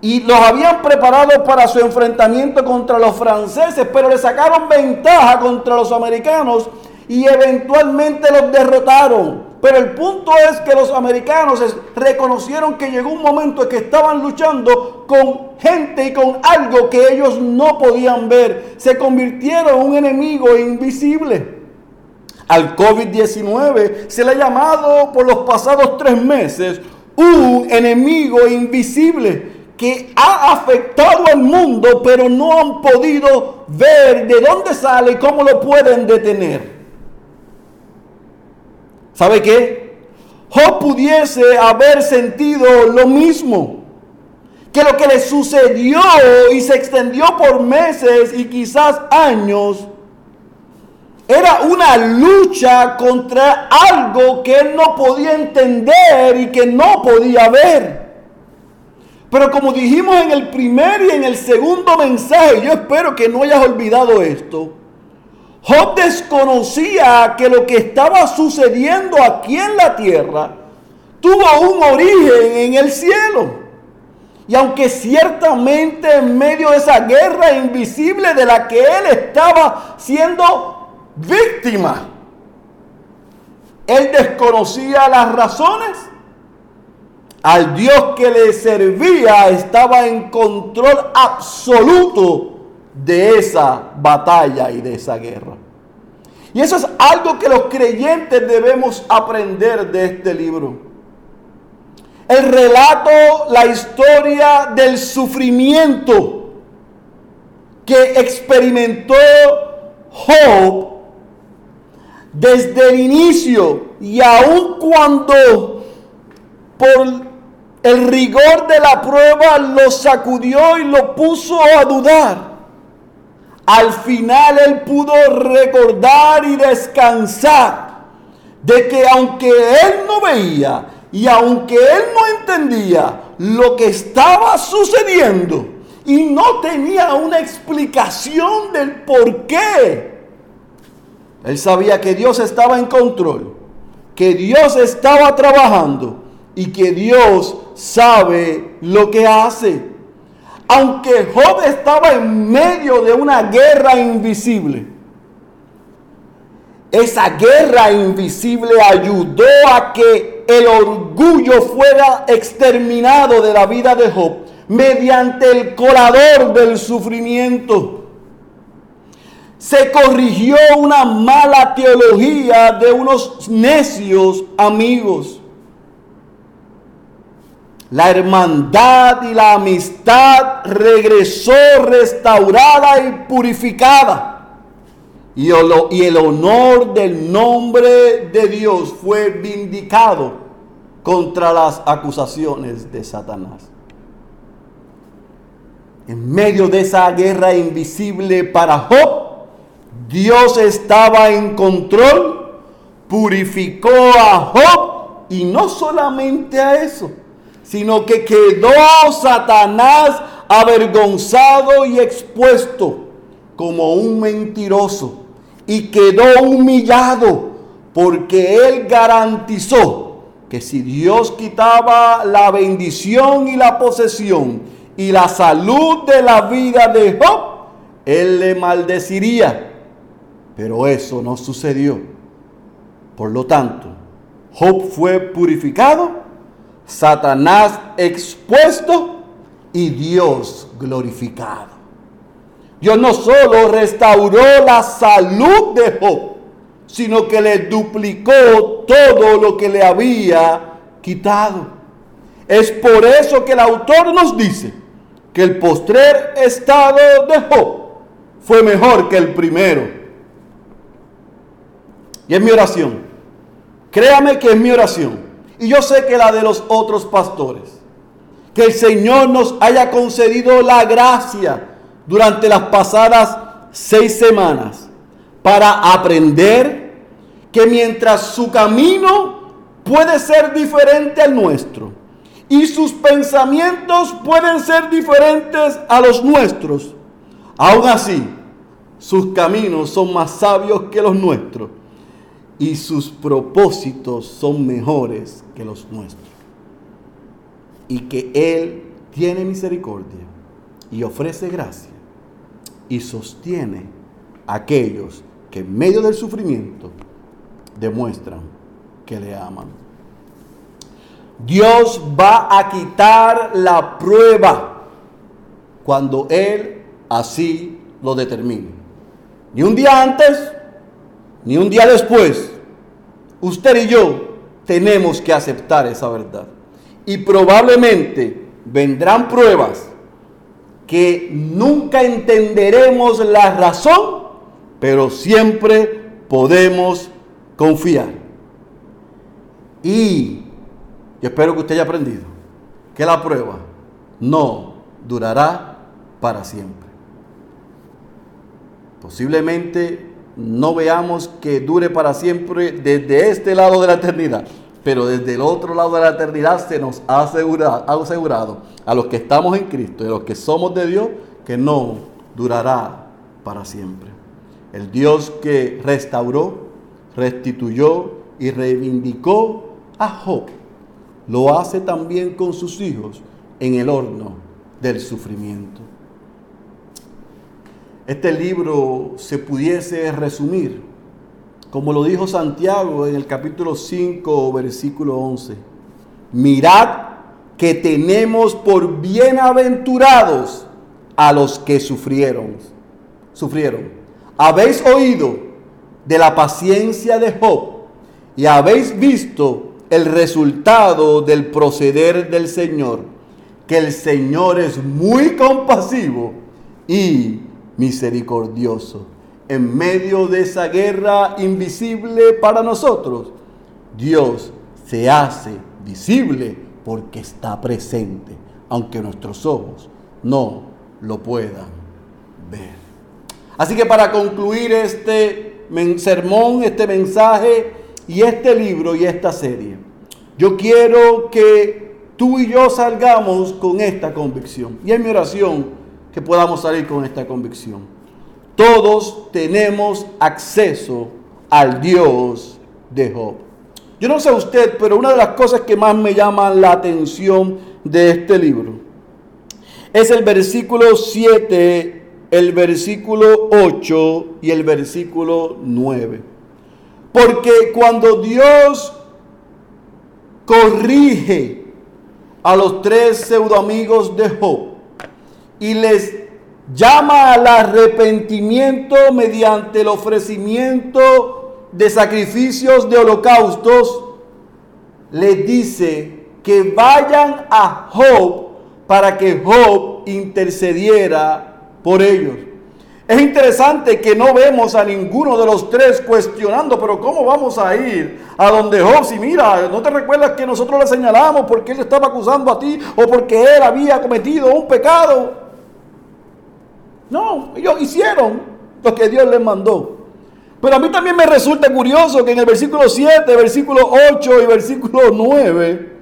y los habían preparado para su enfrentamiento contra los franceses, pero le sacaron ventaja contra los americanos y eventualmente los derrotaron. Pero el punto es que los americanos reconocieron que llegó un momento en que estaban luchando con gente y con algo que ellos no podían ver. Se convirtieron en un enemigo invisible. Al COVID-19 se le ha llamado por los pasados tres meses un enemigo invisible que ha afectado al mundo, pero no han podido ver de dónde sale y cómo lo pueden detener. ¿Sabe qué? Job pudiese haber sentido lo mismo. Que lo que le sucedió y se extendió por meses y quizás años era una lucha contra algo que él no podía entender y que no podía ver. Pero como dijimos en el primer y en el segundo mensaje, yo espero que no hayas olvidado esto. Job desconocía que lo que estaba sucediendo aquí en la tierra tuvo un origen en el cielo. Y aunque ciertamente en medio de esa guerra invisible de la que él estaba siendo víctima, él desconocía las razones. Al Dios que le servía estaba en control absoluto de esa batalla y de esa guerra. Y eso es algo que los creyentes debemos aprender de este libro. El relato, la historia del sufrimiento que experimentó Job desde el inicio y aun cuando por el rigor de la prueba lo sacudió y lo puso a dudar. Al final él pudo recordar y descansar de que aunque él no veía y aunque él no entendía lo que estaba sucediendo y no tenía una explicación del por qué, él sabía que Dios estaba en control, que Dios estaba trabajando y que Dios sabe lo que hace. Aunque Job estaba en medio de una guerra invisible, esa guerra invisible ayudó a que el orgullo fuera exterminado de la vida de Job mediante el colador del sufrimiento. Se corrigió una mala teología de unos necios amigos. La hermandad y la amistad regresó restaurada y purificada. Y el, honor del nombre de Dios fue vindicado contra las acusaciones de Satanás. En medio de esa guerra invisible para Job, Dios estaba en control, purificó a Job y no solamente a eso, sino que quedó Satanás avergonzado y expuesto como un mentiroso y quedó humillado porque él garantizó que si Dios quitaba la bendición y la posesión y la salud de la vida de Job, él le maldeciría. Pero eso no sucedió. Por lo tanto, Job fue purificado, Satanás expuesto y Dios glorificado. Dios no solo restauró la salud de Job, sino que le duplicó todo lo que le había quitado. Es por eso que el autor nos dice que el postrer estado de Job fue mejor que el primero. Y es mi oración. Créame que es mi oración. Y yo sé que la de los otros pastores. Que el Señor nos haya concedido la gracia durante las pasadas seis semanas para aprender que mientras su camino puede ser diferente al nuestro y sus pensamientos pueden ser diferentes a los nuestros, aún así sus caminos son más sabios que los nuestros y sus propósitos son mejores que los nuestros. Y que Él tiene misericordia y ofrece gracia y sostiene a aquellos que en medio del sufrimiento demuestran que le aman. Dios va a quitar la prueba cuando Él así lo determine. Ni un día antes, ni un día después. Usted y yo tenemos que aceptar esa verdad. Y probablemente vendrán pruebas que nunca entenderemos la razón, pero siempre podemos confiar. Y yo espero que usted haya aprendido que la prueba no durará para siempre. Posiblemente no veamos que dure para siempre desde este lado de la eternidad, pero desde el otro lado de la eternidad se nos ha asegurado, ha asegurado a los que estamos en Cristo y a los que somos de Dios que no durará para siempre. El Dios que restauró, restituyó y reivindicó a Job, lo hace también con sus hijos en el horno del sufrimiento. Este libro se pudiese resumir, como lo dijo Santiago en el capítulo 5, versículo 11. Mirad que tenemos por bienaventurados a los que sufrieron. Sufrieron. Habéis oído de la paciencia de Job y habéis visto el resultado del proceder del Señor, que el Señor es muy compasivo y misericordioso. En medio de esa guerra invisible para nosotros, Dios se hace visible porque está presente, aunque nuestros ojos no lo puedan ver. Así que para concluir este sermón, este mensaje y este libro y esta serie, yo quiero que tú y yo salgamos con esta convicción. Y es mi oración que podamos salir con esta convicción. Todos tenemos acceso al Dios de Job. Yo no sé usted, pero una de las cosas que más me llaman la atención de este libro es el versículo 7, el versículo 8 y el versículo 9. Porque cuando Dios corrige a los tres pseudoamigos de Job y les llama al arrepentimiento mediante el ofrecimiento de sacrificios de holocaustos, les dice que vayan a Job para que Job intercediera por ellos. Es interesante que no vemos a ninguno de los tres cuestionando, pero ¿cómo vamos a ir a donde Job? Si mira, ¿no te recuerdas que nosotros le señalamos porque él estaba acusando a ti o porque él había cometido un pecado? No, ellos hicieron lo que Dios les mandó. Pero a mí también me resulta curioso que en el versículo 7, versículo 8 y versículo 9,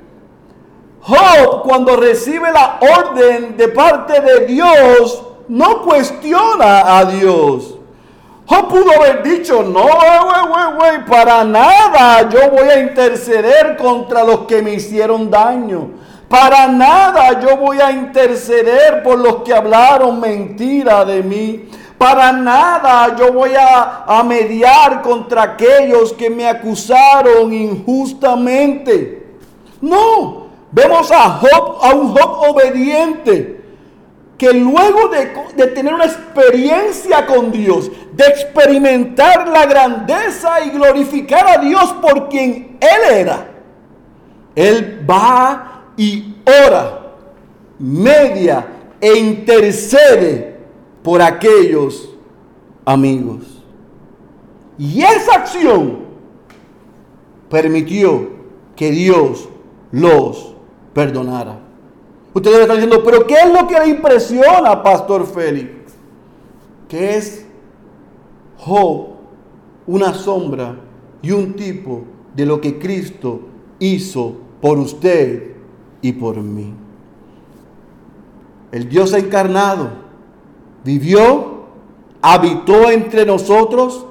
Job cuando recibe la orden de parte de Dios, no cuestiona a Dios. Job pudo haber dicho, no, güey, güey, güey, para nada yo voy a interceder contra los que me hicieron daño. Para nada yo voy a interceder por los que hablaron mentira de mí. Para nada yo voy a, mediar contra aquellos que me acusaron injustamente. No, vemos a Job, a un Job obediente que luego de, de, tener una experiencia con Dios, de experimentar la grandeza y glorificar a Dios por quien Él era, Él va y ora, media e intercede por aquellos amigos. Y esa acción permitió que Dios los perdonara. Ustedes están diciendo, pero ¿qué es lo que le impresiona, Pastor Félix? Que es una sombra y un tipo de lo que Cristo hizo por usted y por mí. El Dios encarnado vivió, habitó entre nosotros,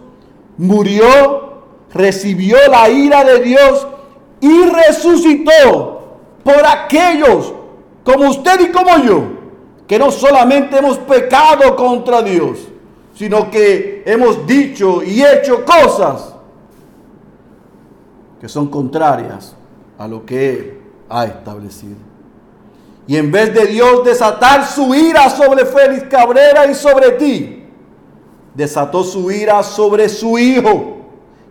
murió, recibió la ira de Dios y resucitó por aquellos como usted y como yo, que no solamente hemos pecado contra Dios, sino que hemos dicho y hecho cosas que son contrarias a lo que Él ha establecido. Y en vez de Dios desatar su ira sobre Félix Cabrera y sobre ti, desató su ira sobre su hijo,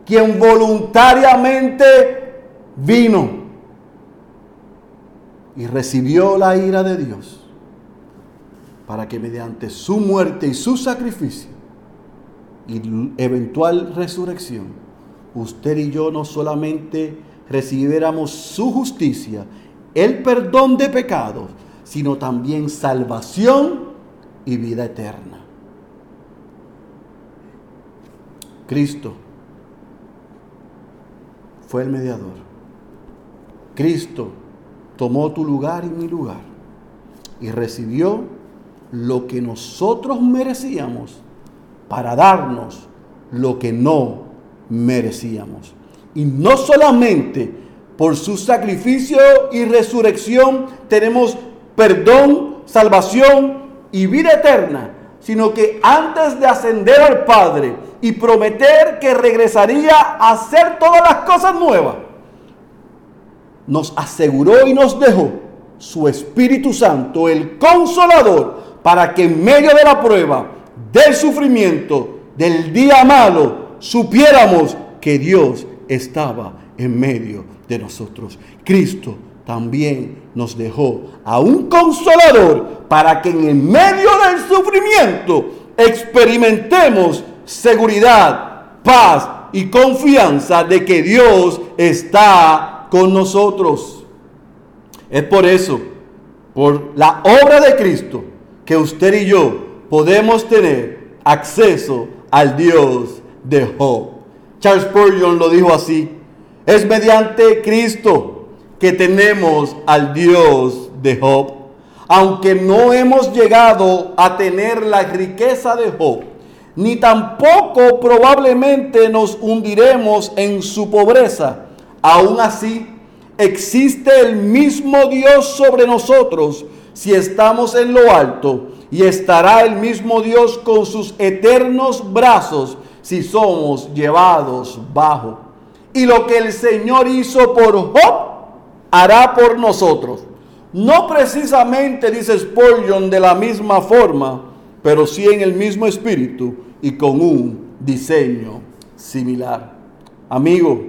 quien voluntariamente vino y recibió la ira de Dios para que mediante su muerte y su sacrificio y eventual resurrección, usted y yo no solamente recibiéramos su justicia, el perdón de pecados, sino también salvación y vida eterna. Cristo fue el mediador. Cristo tomó tu lugar y mi lugar y recibió lo que nosotros merecíamos para darnos lo que no merecíamos. Y no solamente por su sacrificio y resurrección tenemos perdón, salvación y vida eterna, sino que antes de ascender al Padre y prometer que regresaría a hacer todas las cosas nuevas, nos aseguró y nos dejó su Espíritu Santo, el consolador, para que en medio de la prueba, del sufrimiento, del día malo, supiéramos que Dios estaba en medio de nosotros. Cristo también nos dejó a un consolador para que en el medio del sufrimiento experimentemos seguridad, paz y confianza de que Dios está con nosotros. Es por eso, por la obra de Cristo, que usted y yo podemos tener acceso al Dios de Job. Charles Spurgeon lo dijo así, es mediante Cristo que tenemos al Dios de Job. Aunque no hemos llegado a tener la riqueza de Job, ni tampoco probablemente nos hundiremos en su pobreza, aún así existe el mismo Dios sobre nosotros si estamos en lo alto y estará el mismo Dios con sus eternos brazos si somos llevados bajo. Y lo que el Señor hizo por Job, hará por nosotros. No precisamente, dice Spurgeon, de la misma forma, pero sí en el mismo espíritu y con un diseño similar. Amigo,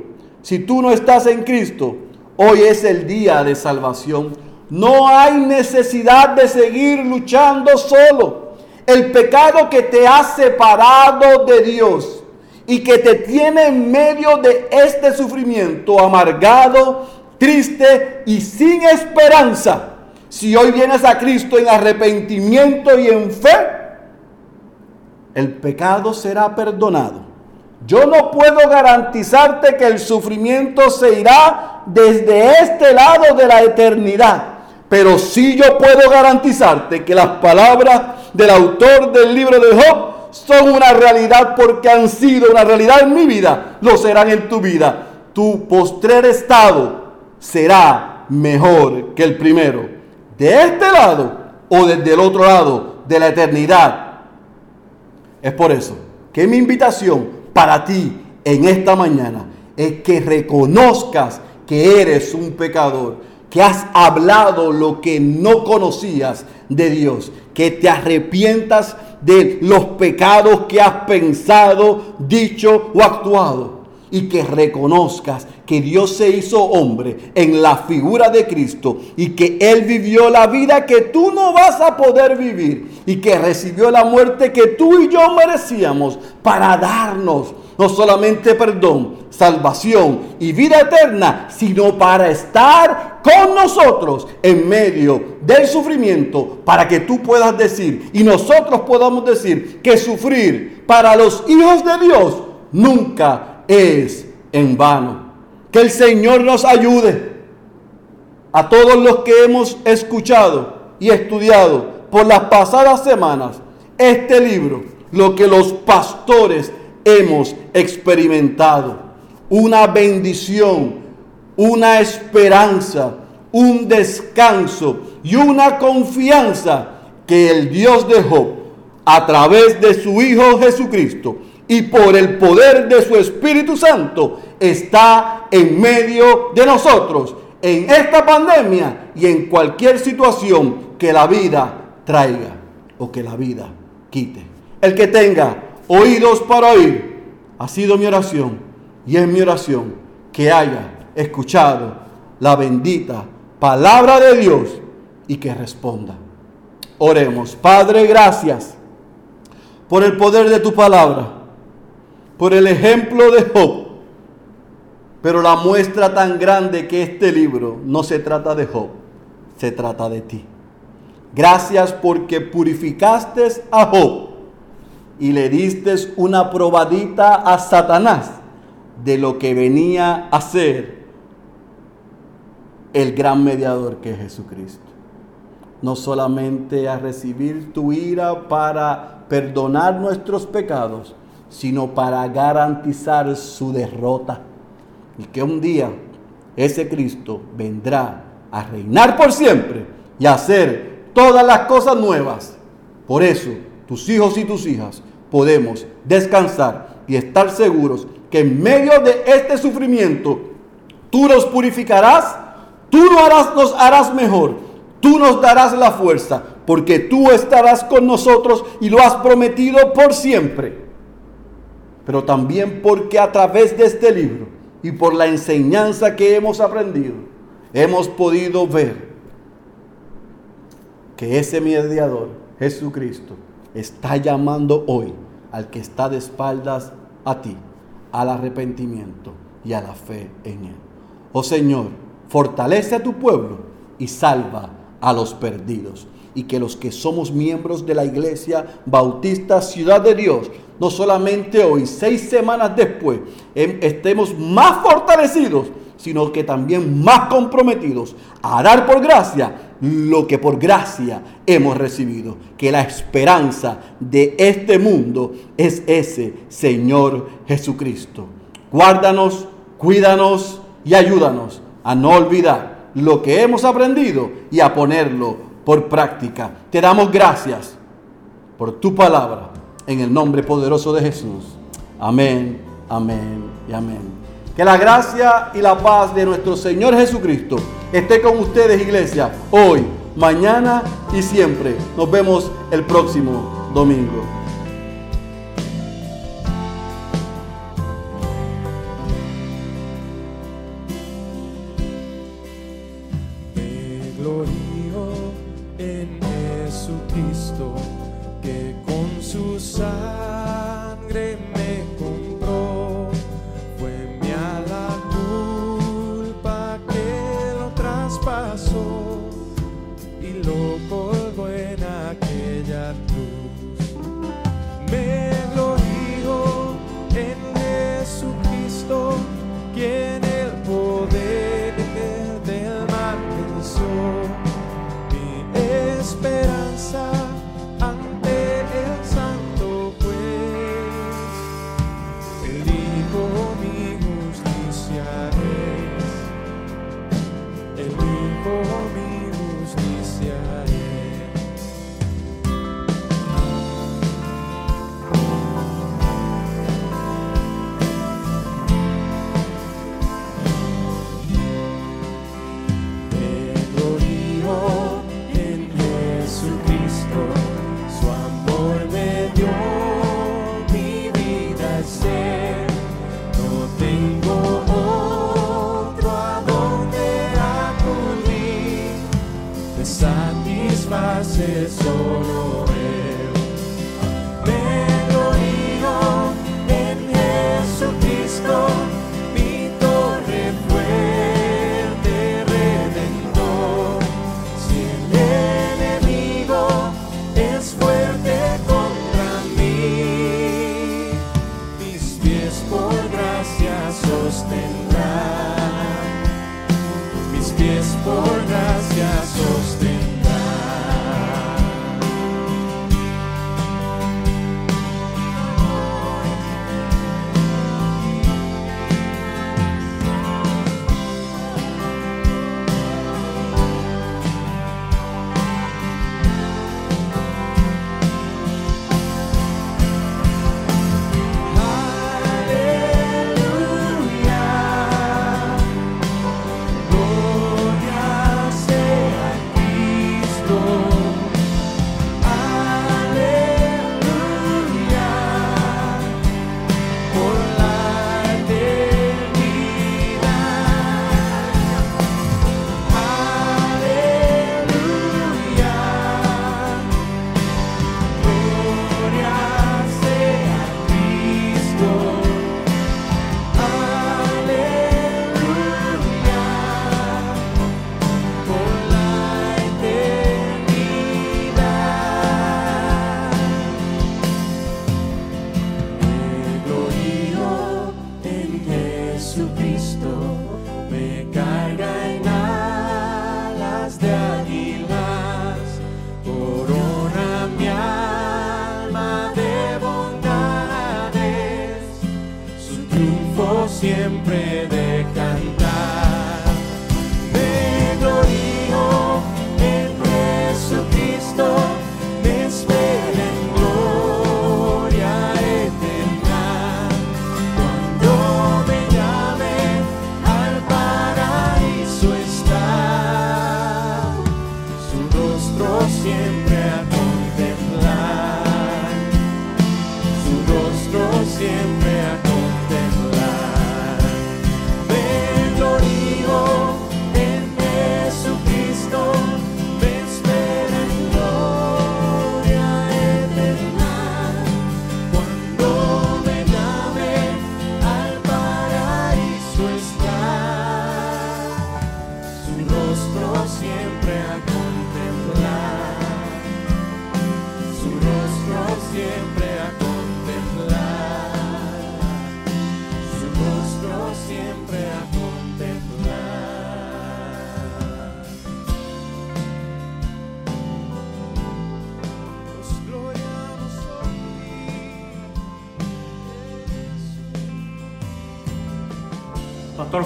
si tú no estás en Cristo, hoy es el día de salvación. No hay necesidad de seguir luchando solo. El pecado que te ha separado de Dios y que te tiene en medio de este sufrimiento amargado, triste y sin esperanza. Si hoy vienes a Cristo en arrepentimiento y en fe, el pecado será perdonado. Yo no puedo garantizarte que el sufrimiento se irá desde este lado de la eternidad. Pero sí yo puedo garantizarte que las palabras del autor del libro de Job son una realidad porque han sido una realidad en mi vida, lo serán en tu vida. Tu postrer estado será mejor que el primero. De este lado o desde el otro lado de la eternidad. Es por eso que mi invitación para ti en esta mañana es que reconozcas que eres un pecador, que has hablado lo que no conocías de Dios, que te arrepientas de los pecados que has pensado, dicho o actuado y que reconozcas que Dios se hizo hombre en la figura de Cristo y que Él vivió la vida que tú no vas a poder vivir y que recibió la muerte que tú y yo merecíamos para darnos no solamente perdón, salvación y vida eterna, sino para estar con nosotros en medio del sufrimiento, para que tú puedas decir y nosotros podamos decir que sufrir para los hijos de Dios nunca es en vano. Que el Señor nos ayude a todos los que hemos escuchado y estudiado por las pasadas semanas este libro, lo que los pastores hemos experimentado. Una bendición, una esperanza, un descanso y una confianza que el Dios de Job, a través de su Hijo Jesucristo y por el poder de su Espíritu Santo, está en medio de nosotros en esta pandemia y en cualquier situación que la vida traiga o que la vida quite. El que tenga oídos para oír, ha sido mi oración y es mi oración que haya escuchado la bendita palabra de Dios y que responda. Oremos, Padre, gracias por el poder de tu palabra, por el ejemplo de Job, pero la muestra tan grande que este libro no se trata de Job, se trata de ti. Gracias porque purificaste a Job y le diste una probadita a Satanás de lo que venía a ser el gran mediador que es Jesucristo. No solamente a recibir tu ira para perdonar nuestros pecados, sino para garantizar su derrota. Y que un día ese Cristo vendrá a reinar por siempre y y hacer todas las cosas nuevas. Por eso, tus hijos y tus hijas podemos descansar y estar seguros que en medio de este sufrimiento tú nos purificarás, tú nos harás, nos harás mejor, tú nos darás la fuerza, porque tú estarás con nosotros y lo has prometido por siempre. Pero también porque a través de este libro y por la enseñanza que hemos aprendido, hemos podido ver que ese mediador, Jesucristo, está llamando hoy al que está de espaldas a ti, al arrepentimiento y a la fe en Él. Oh Señor, fortalece a tu pueblo y salva a los perdidos. Y que los que somos miembros de la Iglesia Bautista Ciudad de Dios, no solamente hoy, seis semanas después, em- estemos más fortalecidos, sino que también más comprometidos a dar por gracia lo que por gracia hemos recibido. Que la esperanza de este mundo es ese Señor Jesucristo. Guárdanos, cuídanos y ayúdanos a no olvidar lo que hemos aprendido y a ponerlo por práctica. Te damos gracias por tu palabra en el nombre poderoso de Jesús. Amén, amén y amén. Que la gracia y la paz de nuestro Señor Jesucristo esté con ustedes, iglesia, hoy, mañana y siempre. Nos vemos el próximo domingo.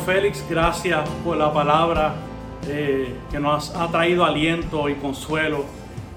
Félix, gracias por la palabra eh, que nos ha traído aliento y consuelo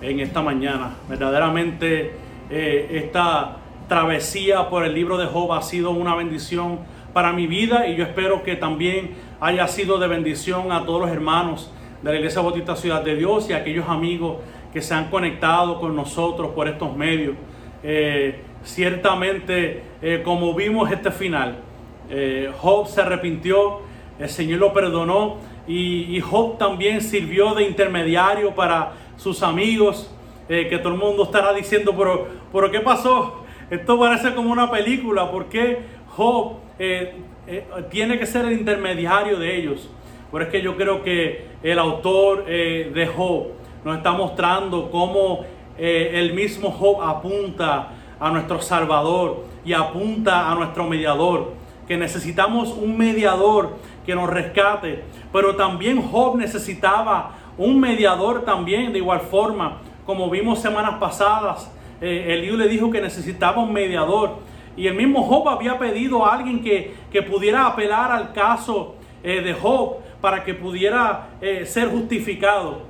en esta mañana. Verdaderamente eh, esta travesía por el libro de Job ha sido una bendición para mi vida y yo espero que también haya sido de bendición a todos los hermanos de la Iglesia Bautista Ciudad de Dios y a aquellos amigos que se han conectado con nosotros por estos medios. Eh, ciertamente, como vimos este final, eh, Job se arrepintió, el Señor lo perdonó y, y Job también sirvió de intermediario para sus amigos, eh, que todo el mundo estará diciendo, pero, pero ¿qué pasó? Esto parece como una película, ¿por qué Job eh, eh, tiene que ser el intermediario de ellos? Pero es que yo creo que el autor de Job nos está mostrando cómo el mismo Job apunta a nuestro Salvador y apunta a nuestro mediador, que necesitamos un mediador que nos rescate, pero también Job necesitaba un mediador también de igual forma, como vimos semanas pasadas, eh, Eliú le dijo que necesitaba un mediador. Y el mismo Job había pedido a alguien que, que pudiera apelar al caso eh, de Job para que pudiera eh, ser justificado.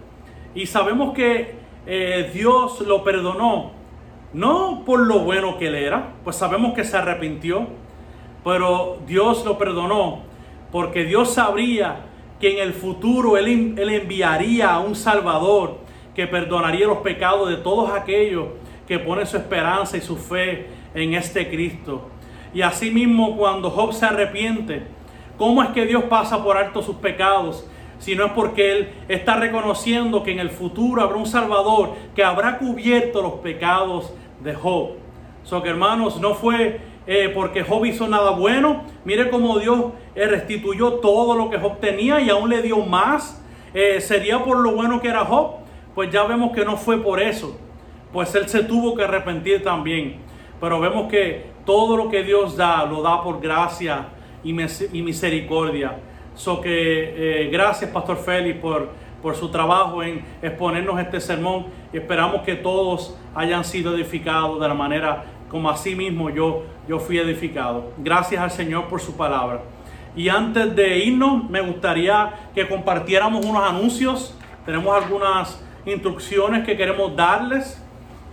Y sabemos que eh, Dios lo perdonó, no por lo bueno que él era, pues sabemos que se arrepintió, pero Dios lo perdonó porque Dios sabría que en el futuro él, él enviaría a un Salvador que perdonaría los pecados de todos aquellos que ponen su esperanza y su fe en este Cristo. Y asimismo cuando Job se arrepiente, ¿cómo es que Dios pasa por alto sus pecados? Si no es porque Él está reconociendo que en el futuro habrá un Salvador que habrá cubierto los pecados de Job. So que hermanos, no fue eh, porque Job hizo nada bueno. Mire cómo Dios eh, restituyó todo lo que Job tenía y aún le dio más. Eh, ¿Sería por lo bueno que era Job? Pues ya vemos que no fue por eso. Pues él se tuvo que arrepentir también. Pero vemos que todo lo que Dios da, lo da por gracia y, mis- y misericordia. So que eh, gracias, Pastor Félix, por, por su trabajo en exponernos este sermón. Esperamos que todos hayan sido edificados de la manera como así mismo yo, yo fui edificado. Gracias al Señor por su palabra. Y antes de irnos, me gustaría que compartiéramos unos anuncios. Tenemos algunas instrucciones que queremos darles.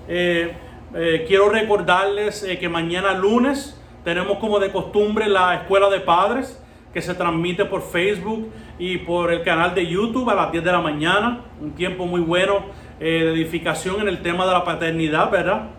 Eh, eh, quiero recordarles eh, que mañana lunes tenemos como de costumbre la escuela de padres que se transmite por Facebook y por el canal de YouTube a las 10 de la mañana. Un tiempo muy bueno de edificación en el tema de la paternidad, ¿verdad?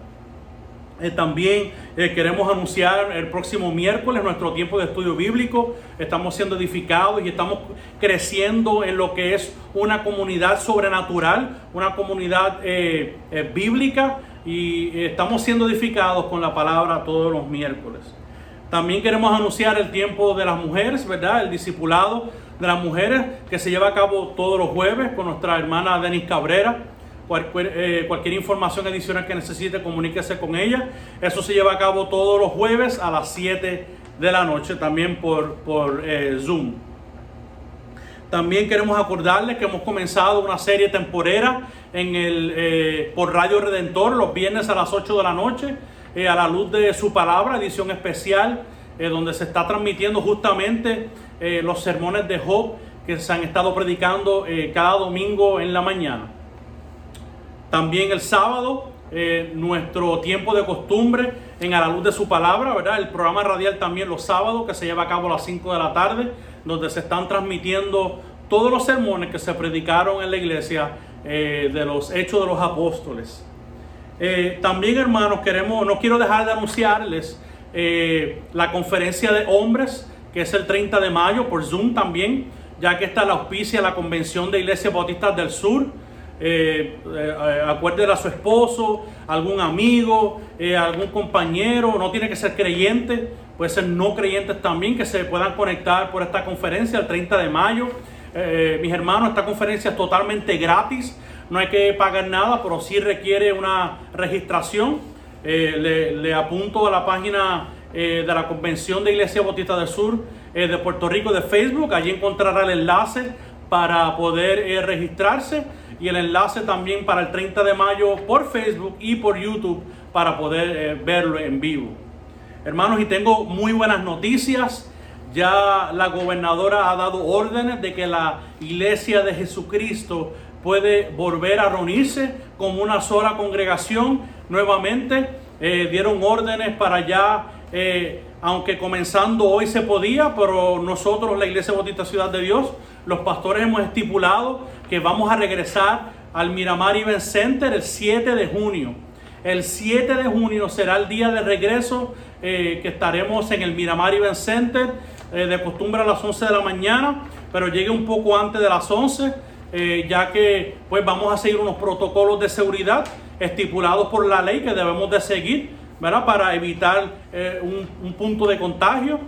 Eh, también eh, queremos anunciar el próximo miércoles nuestro tiempo de estudio bíblico. Estamos siendo edificados y estamos creciendo en lo que es una comunidad sobrenatural, una comunidad eh, bíblica y estamos siendo edificados con la palabra todos los miércoles. También queremos anunciar el tiempo de las mujeres, ¿verdad? El discipulado de las mujeres que se lleva a cabo todos los jueves con nuestra hermana Denis Cabrera. Cualquier, eh, cualquier información adicional que necesite, comuníquese con ella. Eso se lleva a cabo todos los jueves a las 7 de la noche, también por, por eh, Zoom. También queremos acordarles que hemos comenzado una serie temporera en el, eh, por Radio Redentor los viernes a las 8 de la noche, a la luz de su palabra, edición especial, donde se está transmitiendo justamente los sermones de Job que se han estado predicando cada domingo en la mañana. También el sábado, eh, nuestro tiempo de costumbre en A la Luz de su Palabra, ¿verdad? El programa radial también los sábados, que se lleva a cabo a las 5 de la tarde, donde se están transmitiendo todos los sermones que se predicaron en la iglesia eh, de los Hechos de los Apóstoles. Eh, también, hermanos, queremos, no quiero dejar de anunciarles la conferencia de hombres, que es el 30 de mayo por Zoom también, ya que está la auspicia la Convención de Iglesias Bautistas del Sur. Eh, eh, acuérdele a su esposo, algún amigo, eh, algún compañero, no tiene que ser creyente, puede ser no creyentes también, que se puedan conectar por esta conferencia el 30 de mayo. Eh, mis hermanos, esta conferencia es totalmente gratis, no hay que pagar nada, pero sí requiere una registración. Eh, le, le apunto a la página eh, de la Convención de Iglesia Bautista del Sur eh, de Puerto Rico de Facebook, allí encontrará el enlace para poder eh, registrarse y el enlace también para el 30 de mayo por Facebook y por YouTube para poder eh, verlo en vivo. Hermanos, y tengo muy buenas noticias. ya la gobernadora ha dado órdenes de que la iglesia de Jesucristo puede volver a reunirse como una sola congregación nuevamente. Eh, dieron órdenes para ya, eh, aunque comenzando hoy se podía, pero nosotros, la Iglesia Bautista Ciudad de Dios, los pastores hemos estipulado que vamos a regresar al Miramar Event Center el 7 de junio. El 7 de junio será el día de regreso eh, que estaremos en el Miramar Event Center, eh, de costumbre a las 11 de la mañana, pero llegue un poco antes de las 11, eh, ya que pues vamos a seguir unos protocolos de seguridad estipulados por la ley que debemos de seguir. Para evitar un, un punto de contagio.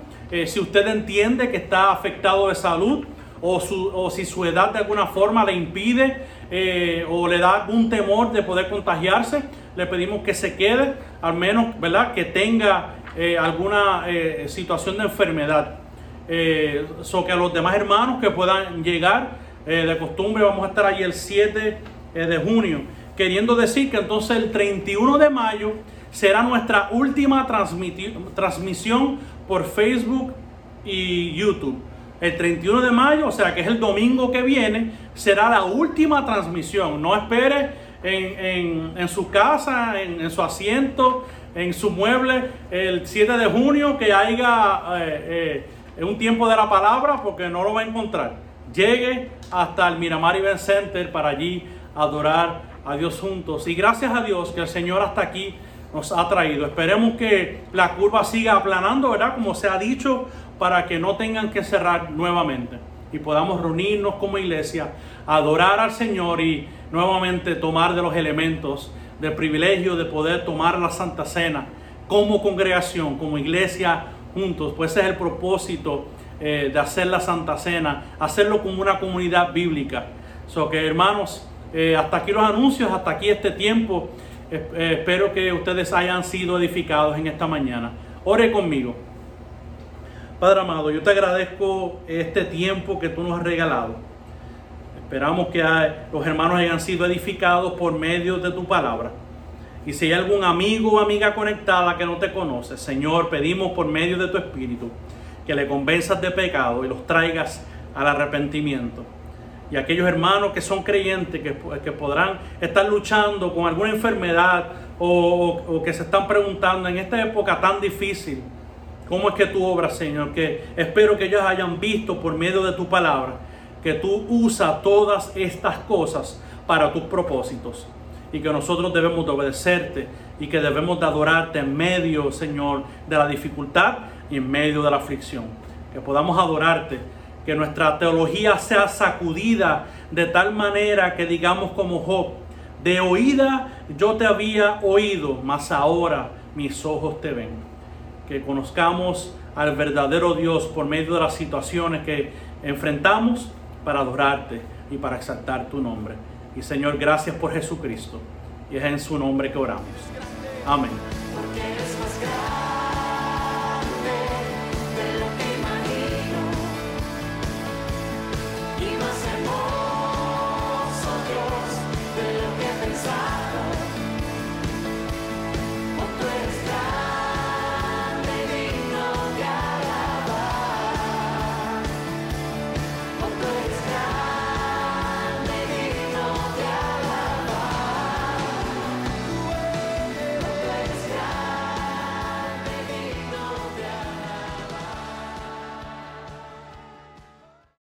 Si usted entiende que está afectado de salud o, su- o si su edad de alguna forma le impide eh, o le da algún temor de poder contagiarse, le pedimos que se quede, al menos, ¿verdad? Que tenga eh, alguna eh, situación de enfermedad. So que a los demás hermanos que puedan llegar, de costumbre vamos a estar allí el 7 eh, de junio. Queriendo decir que entonces el 31 de mayo será nuestra última transmisión por Facebook y YouTube. El 31 de mayo, o sea que es el domingo que viene, será la última transmisión. No espere en, en- en su casa, en, en su asiento, en su mueble, el 7 de junio que haya eh, eh, un tiempo de la palabra, porque no lo va a encontrar. Llegue hasta el Miramar Event Center para allí adorar a Dios juntos. Y gracias a Dios que el Señor hasta aquí nos ha traído. Esperemos que la curva siga aplanando, ¿verdad? Como se ha dicho, para que no tengan que cerrar nuevamente y podamos reunirnos como iglesia, adorar al Señor y nuevamente tomar de los elementos del privilegio de poder tomar la Santa Cena como congregación, como iglesia juntos. Pues ese es el propósito eh, de hacer la Santa Cena, hacerlo como una comunidad bíblica. So que hermanos, eh, hasta aquí los anuncios, hasta aquí este tiempo. Eh, espero que ustedes hayan sido edificados en esta mañana. Ore conmigo. Padre amado, yo te agradezco este tiempo que tú nos has regalado. Esperamos que ah, los hermanos hayan sido edificados por medio de tu palabra. Y si hay algún amigo o amiga conectada que no te conoce, Señor, pedimos por medio de tu Espíritu que le convenzas de pecado y los traigas al arrepentimiento. Y aquellos hermanos que son creyentes, que, que podrán estar luchando con alguna enfermedad o, o- que se están preguntando en esta época tan difícil, ¿cómo es que tú obras, Señor? Que espero que ellos hayan visto por medio de tu palabra que tú usas todas estas cosas para tus propósitos y que nosotros debemos de obedecerte y que debemos de adorarte en medio, Señor, de la dificultad y en medio de la aflicción. Que podamos adorarte, que nuestra teología sea sacudida de tal manera que digamos como Job, de oída yo te había oído, mas ahora mis ojos te ven. Que conozcamos al verdadero Dios por medio de las situaciones que enfrentamos para adorarte y para exaltar tu nombre. Y Señor, gracias por Jesucristo. Y es en su nombre que oramos. Amén.